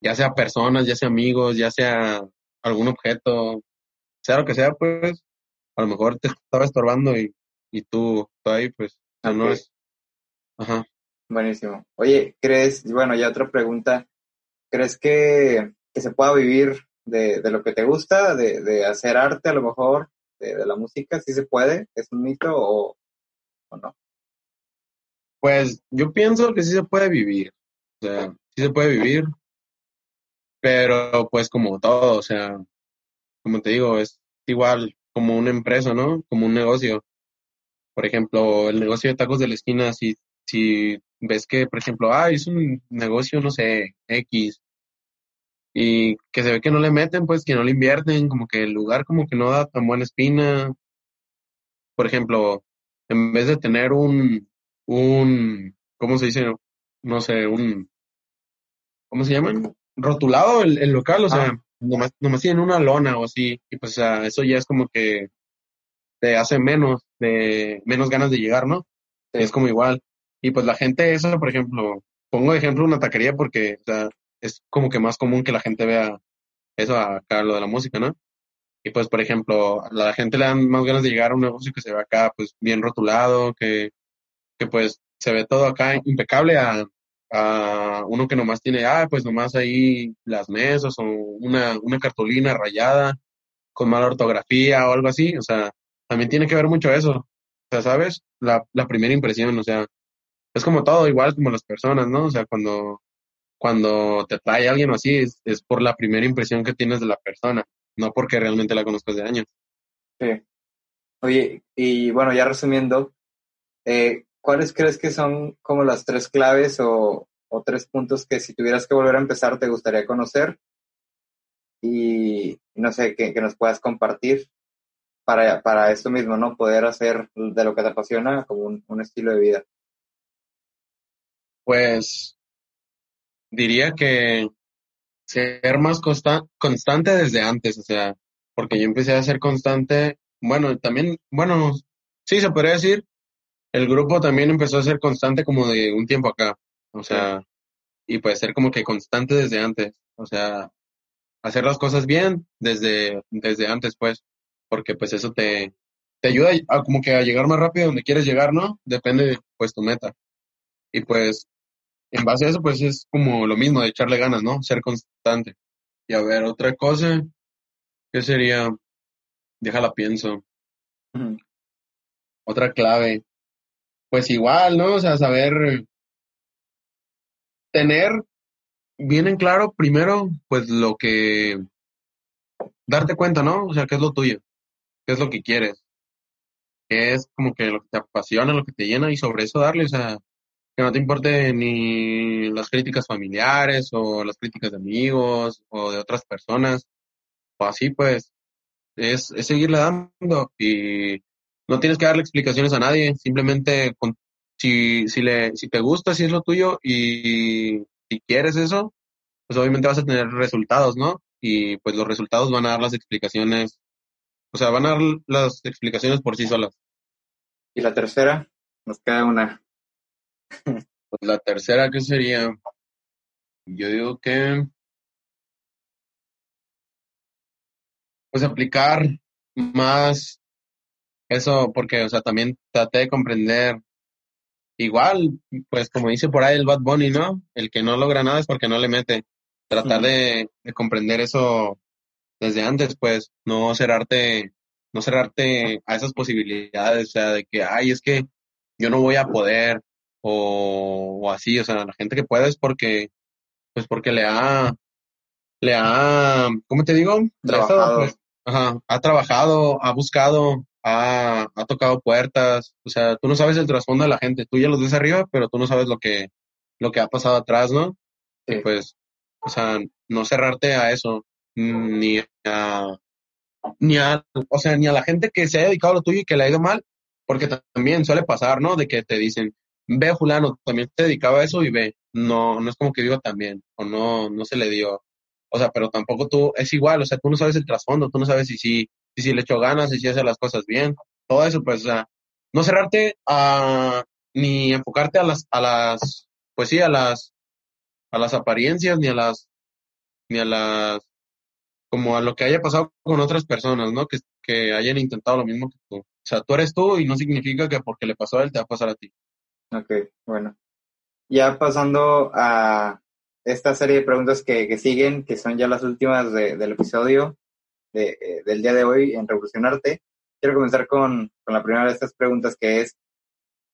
Ya sea personas, ya sea amigos, ya sea algún objeto, sea lo que sea, pues a lo mejor te estaba estorbando y y tú, tú ahí, pues, no es. Ajá. Buenísimo. Oye, ¿crees, bueno, ya otra pregunta, ¿crees que, que se pueda vivir de, de, lo que te gusta, de, de, hacer arte a lo mejor, de, de, la música? ¿Sí se puede? ¿Es un mito o, o no? Pues yo pienso que sí se puede vivir. O sea, sí se puede vivir, pero pues como todo, o sea, como te digo, es igual como una empresa, ¿no? Como un negocio por ejemplo, el negocio de tacos de la esquina, si, si ves que, por ejemplo, ah, es un negocio, no sé, X, y que se ve que no le meten, pues que no le invierten, como que el lugar como que no da tan buena espina. Por ejemplo, en vez de tener un, un, ¿cómo se dice? No sé, un, ¿cómo se llama? Rotulado el, el local, o sea, ah. nomás, nomás tienen una lona o así, y pues o sea, eso ya es como que te hace menos, de menos ganas de llegar, ¿no? Es como igual. Y pues la gente, eso, por ejemplo, pongo de ejemplo una taquería porque o sea, es como que más común que la gente vea eso acá, lo de la música, ¿no? Y pues, por ejemplo, a la gente le dan más ganas de llegar a un negocio que se ve acá, pues, bien rotulado, que, que pues se ve todo acá impecable a, a uno que nomás tiene, ah, pues nomás ahí las mesas o una, una cartulina rayada con mala ortografía o algo así, o sea, también tiene que ver mucho eso. O sea, ¿sabes? La, la primera impresión, o sea, es como todo, igual como las personas, ¿no? O sea, cuando, cuando te trae alguien así, es, es por la primera impresión que tienes de la persona, no porque realmente la conozcas de años. Sí. Oye, y bueno, ya resumiendo, eh, ¿cuáles crees que son como las tres claves o, tres puntos que si tuvieras que volver a empezar te gustaría conocer? Y no sé, que, que nos puedas compartir para, para esto mismo, ¿no? Poder hacer de lo que te apasiona como un, estilo de vida. Pues diría que ser más constante desde antes, o sea, porque yo empecé a ser constante, bueno, también, bueno, sí se podría decir, el grupo también empezó a ser constante como de un tiempo acá, o sea, y puede ser como que constante desde antes, o sea, hacer las cosas bien desde, desde antes, pues porque pues eso te, te ayuda a, como que a llegar más rápido donde quieres llegar, ¿no? Depende de pues tu meta. Y pues en base a eso pues es como lo mismo de echarle ganas, ¿no? Ser constante. Y a ver, otra cosa, ¿qué sería? Déjala pienso. Otra clave. Pues igual, ¿no? O sea, saber tener bien en claro primero pues lo que darte cuenta, ¿no? O sea, qué es lo tuyo qué es lo que quieres, qué es como que lo que te apasiona, lo que te llena y sobre eso darle, o sea, que no te importe ni las críticas familiares o las críticas de amigos o de otras personas, o así pues, es, es seguirle dando y no tienes que darle explicaciones a nadie, simplemente con, si, si, le, si te gusta, si es lo tuyo y si quieres eso, pues obviamente vas a tener resultados, ¿no? Y pues los resultados van a dar las explicaciones o sea, van a dar las explicaciones por sí solas. ¿Y la tercera? Nos queda una. pues la tercera, ¿qué sería? Yo digo que... Pues aplicar más eso, porque, o sea, también traté de comprender igual, pues como dice por ahí el Bad Bunny, ¿no? El que no logra nada es porque no le mete. Tratar de, de, comprender eso desde antes, pues, no cerrarte, no cerrarte a esas posibilidades, o sea, de que, ay, es que yo no voy a poder, o, así, o sea, la gente que puede es porque, pues porque le ha, le ha, ¿cómo te digo? Trabajado. Pues, ajá, ha trabajado, ha buscado, ha, ha tocado puertas, o sea, tú no sabes el trasfondo de la gente, tú ya los ves arriba, pero tú no sabes lo que, lo que ha pasado atrás, ¿no? Y pues, o sea, no cerrarte a eso, ni a, ni a, o sea, ni a la gente que se ha dedicado a lo tuyo y que le ha ido mal, porque también suele pasar, ¿no? De que te dicen, ve fulano, también te dedicaba a eso y ve, no, no es como que viva también, o no, no se le dio, o sea, pero tampoco tú, es igual, o sea, tú no sabes el trasfondo, tú no sabes si sí, si, si le echó ganas, si, si hace las cosas bien, todo eso, pues, o sea, no cerrarte a, ni enfocarte a las, a las, pues sí, a las, a las apariencias, ni a las, ni a las, como a lo que haya pasado con otras personas, ¿no? Que, que hayan intentado lo mismo que tú. O sea, tú eres tú y no significa que porque le pasó a él te va a pasar a ti. Ok, bueno. Ya pasando a esta serie de preguntas que, que siguen, que son ya las últimas de, del episodio de, eh, del día de hoy en Revolucionarte, quiero comenzar con, con la primera de estas preguntas que es,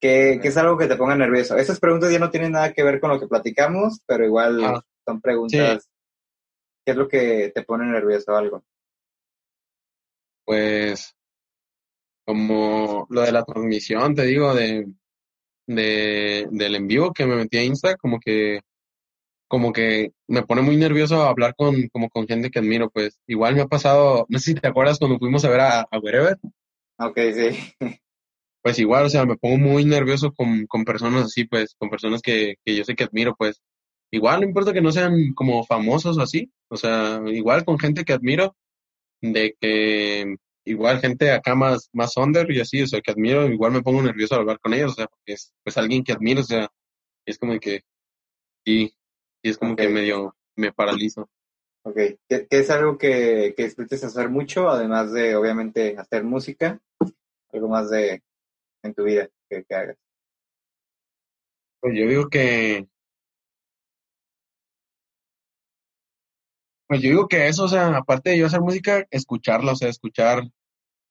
¿qué, ¿qué, es algo que te ponga nervioso? Estas preguntas ya no tienen nada que ver con lo que platicamos, pero igual ah, son preguntas, sí. ¿qué es lo que te pone nervioso algo? Pues, como lo de la transmisión, te digo, de, de, del en vivo que me metí a Insta, como que como que me pone muy nervioso hablar con, como con gente que admiro, pues igual me ha pasado, no sé si te acuerdas cuando fuimos a ver a, a Wherever. Ok, sí. Pues igual, o sea, me pongo muy nervioso con, con personas así, pues, con personas que, que yo sé que admiro, pues, igual no importa que no sean como famosos o así, o sea, igual con gente que admiro, de que igual gente acá más, más under y así, o sea, que admiro, igual me pongo nervioso al hablar con ellos, o sea, porque es pues alguien que admiro, o sea, es como que, sí, y es como okay. que medio me paralizo. Ok, ¿qué, qué es algo que, que disfrutes hacer mucho, además de, obviamente, hacer música? Algo más de, en tu vida que, que hagas. Pues yo digo que, Pues yo digo que eso, o sea, aparte de yo hacer música, escucharla, o sea, escuchar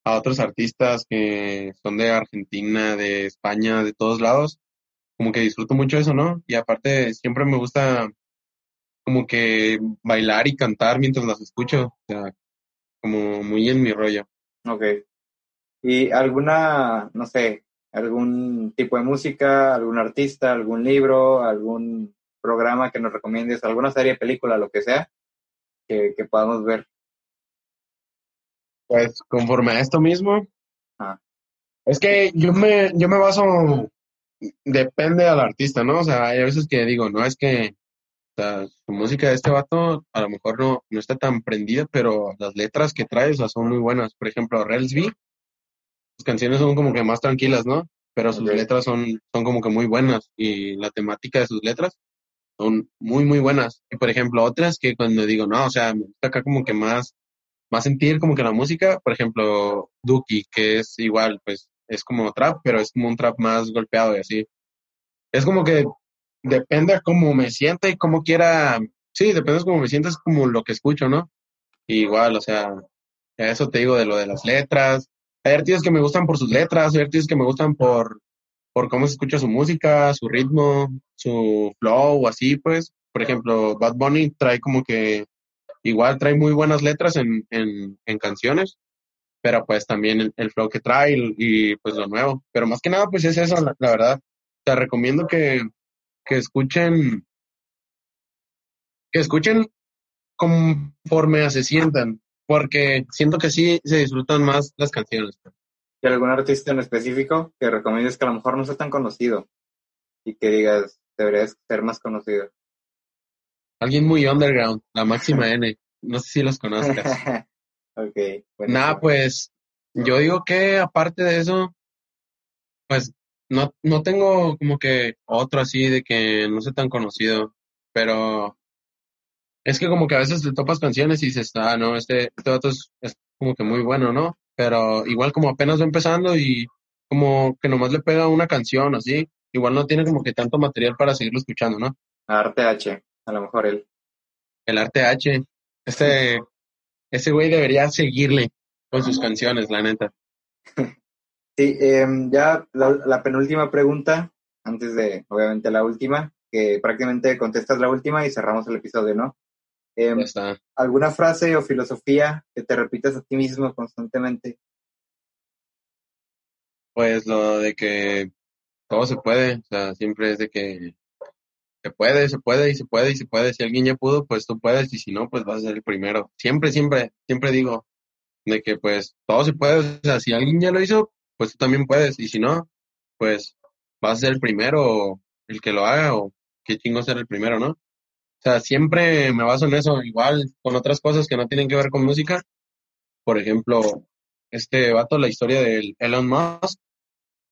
a otros artistas que son de Argentina, de España, de todos lados, como que disfruto mucho eso, ¿no? Y aparte siempre me gusta como que bailar y cantar mientras las escucho, o sea, como muy en mi rollo. Ok. ¿Y alguna, no sé, algún tipo de música, algún artista, algún libro, algún programa que nos recomiendes, alguna serie, película, lo que sea, que, que podamos ver? Pues conforme a esto mismo, ah. es que yo me, yo me baso, depende al artista, ¿no? O sea, hay veces que digo, no, es que sea, su música de este vato a lo mejor no, no está tan prendida, pero las letras que trae o sea, son muy buenas. Por ejemplo, Relsby, sus canciones son como que más tranquilas, ¿no? Pero sus okay. letras son, son como que muy buenas y la temática de sus letras son muy, muy buenas. Y por ejemplo, otras que cuando digo, no, o sea, me gusta acá como que más, más sentir como que la música, por ejemplo, Duki, que es igual, pues es como trap, pero es como un trap más golpeado y así. Es como que depende cómo me sienta y cómo quiera, sí, depende de cómo me sientas, como lo que escucho, ¿no? Igual, o sea, eso te digo de lo de las letras. Hay artistas que me gustan por sus letras, hay artistas que me gustan por, por cómo se escucha su música, su ritmo, su flow, así pues. Por ejemplo, Bad Bunny trae como que, igual trae muy buenas letras en, en, canciones, pero pues también el, flow que trae y, pues lo nuevo. Pero más que nada, pues es eso, la verdad. Te recomiendo que, que escuchen, que escuchen conforme se sientan, porque siento que sí se disfrutan más las canciones. ¿Y algún artista en específico que recomiendes que a lo mejor no sea tan conocido y que digas, deberías ser más conocido? Alguien muy underground, la máxima N. No sé si los conozcas. ok. Bueno, Nada, pues yo digo que aparte de eso, pues no, no tengo como que otro así de que no sea tan conocido, pero es que como que a veces te topas canciones y dices, ah, no, este, este es, es como que muy bueno, ¿no? Pero igual como apenas va empezando y como que nomás le pega una canción así, igual no tiene como que tanto material para seguirlo escuchando, ¿no? Arte H, a lo mejor él. El Arte H, este, ese güey debería seguirle con sus canciones, la neta. Sí, eh, ya la, la, penúltima pregunta, antes de, obviamente, la última, que prácticamente contestas la última y cerramos el episodio, ¿no? Eh, ¿Alguna frase o filosofía que te repitas a ti mismo constantemente? Pues lo de que todo se puede, o sea, siempre es de que se puede, se puede y se puede y se puede. Si alguien ya pudo, pues tú puedes y si no, pues vas a ser el primero. Siempre, siempre, siempre digo de que pues todo se puede, o sea, si alguien ya lo hizo, pues tú también puedes. Y si no, pues vas a ser el primero el que lo haga o qué chingo ser el primero, ¿no? O sea, siempre me baso en eso, igual con otras cosas que no tienen que ver con música. Por ejemplo, este vato, la historia de Elon Musk,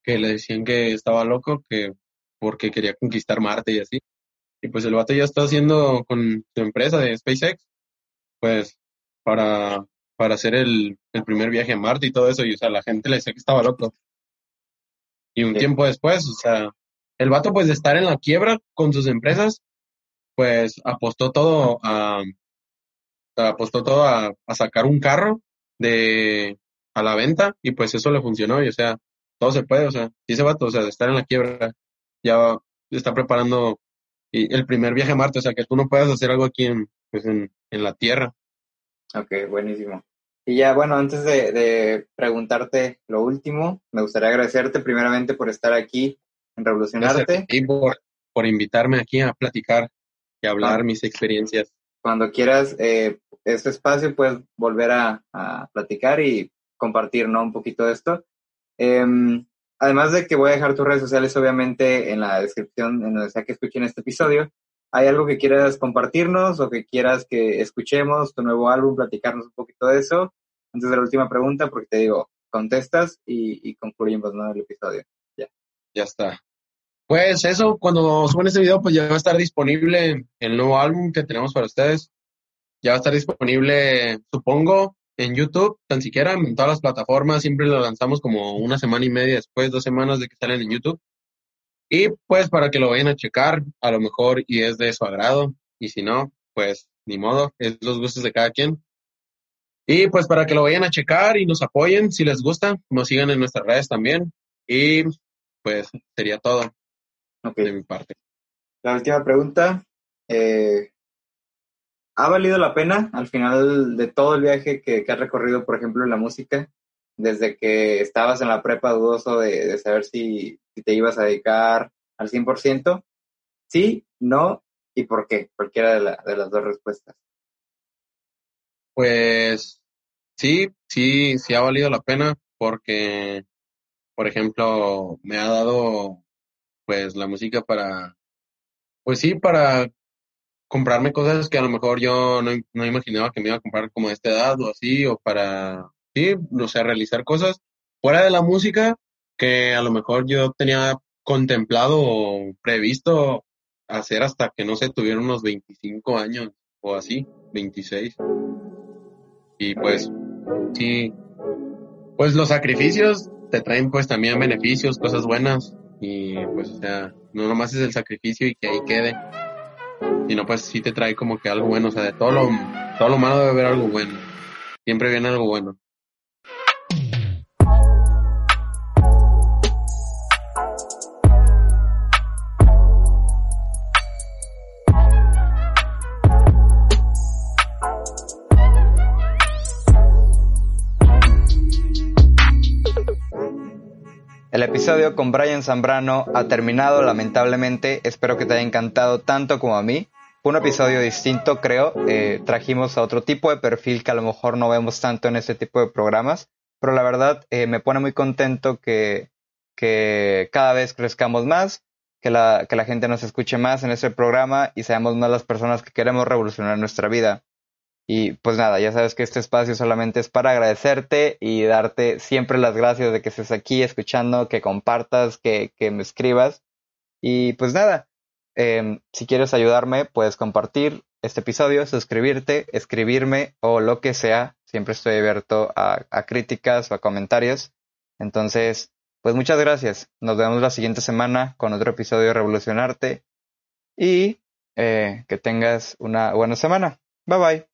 que le decían que estaba loco, que porque quería conquistar Marte y así. Y pues el vato ya está haciendo con su empresa de SpaceX, pues para, para hacer el, el primer viaje a Marte y todo eso. Y o sea, la gente le decía que estaba loco. Y un tiempo después, o sea, el vato pues de estar en la quiebra con sus empresas, pues apostó todo a, apostó todo a, a sacar un carro de a la venta y pues eso le funcionó y o sea, todo se puede, o sea, si ese vato, o sea, de estar en la quiebra, ya está preparando el primer viaje a Marte, o sea, que tú no puedas hacer algo aquí en, pues en, en la Tierra. Ok, buenísimo. Y ya, bueno, antes de, de, preguntarte lo último, me gustaría agradecerte primeramente por estar aquí en Revolucionarte. Y por, por invitarme aquí a platicar y hablar mis experiencias. Cuando quieras eh, este espacio, puedes volver a, a, platicar y compartir, ¿no? Un poquito de esto. Em, además de que voy a dejar tus redes sociales, obviamente, en la descripción, en donde sea que escuchen este episodio. ¿Hay algo que quieras compartirnos o que quieras que escuchemos, tu nuevo álbum, platicarnos un poquito de eso? Antes de la última pregunta, porque te digo, contestas y, y concluimos ¿no? el episodio. Ya. Ya está. Pues eso, cuando suban este video, pues ya va a estar disponible el nuevo álbum que tenemos para ustedes. Ya va a estar disponible, supongo, en YouTube, tan siquiera en todas las plataformas. Siempre lo lanzamos como una semana y media después, dos semanas de que salen en YouTube. Y pues para que lo vayan a checar, a lo mejor y es de su agrado, y si no, pues ni modo, es los gustos de cada quien. Y pues para que lo vayan a checar y nos apoyen, si les gusta, nos sigan en nuestras redes también. Y pues sería todo de mi parte. La última pregunta, eh, ¿ha valido la pena al final de todo el viaje que, has recorrido, por ejemplo, en la música? Desde que estabas en la prepa dudoso de saber si si te ibas a dedicar al 100%, sí, no y por qué, cualquiera de, de las dos respuestas. Pues sí, sí, sí ha valido la pena porque, por ejemplo, me ha dado pues la música para, pues sí, para comprarme cosas que a lo mejor yo no, no imaginaba que me iba a comprar como a esta edad o así, o para, sí, no sé, realizar cosas fuera de la música que a lo mejor yo tenía contemplado o previsto hacer hasta que no se tuvieron unos 25 años o así, 26. Y pues, sí, pues los sacrificios te traen pues también beneficios, cosas buenas. Y pues, o sea, no nomás es el sacrificio y que ahí quede, sino pues sí te trae como que algo bueno, o sea, de todo lo, todo lo malo debe haber algo bueno. Siempre viene algo bueno. El episodio con Brian Zambrano ha terminado lamentablemente, espero que te haya encantado tanto como a mí. Fue un episodio distinto, creo. Eh, trajimos a otro tipo de perfil que a lo mejor no vemos tanto en este tipo de programas, pero la verdad eh, me pone muy contento que, que cada vez crezcamos más, que la, que la gente nos escuche más en este programa y seamos más las personas que queremos revolucionar nuestra vida. Y pues nada, ya sabes que este espacio solamente es para agradecerte y darte siempre las gracias de que estés aquí escuchando, que compartas, que, que me escribas. Y pues nada, em, si quieres ayudarme, puedes compartir este episodio, suscribirte, escribirme o lo que sea. Siempre estoy abierto a, a críticas o a comentarios. Entonces, pues muchas gracias. Nos vemos la siguiente semana con otro episodio de Revolucionarte y eh, que tengas una buena semana. Bye bye.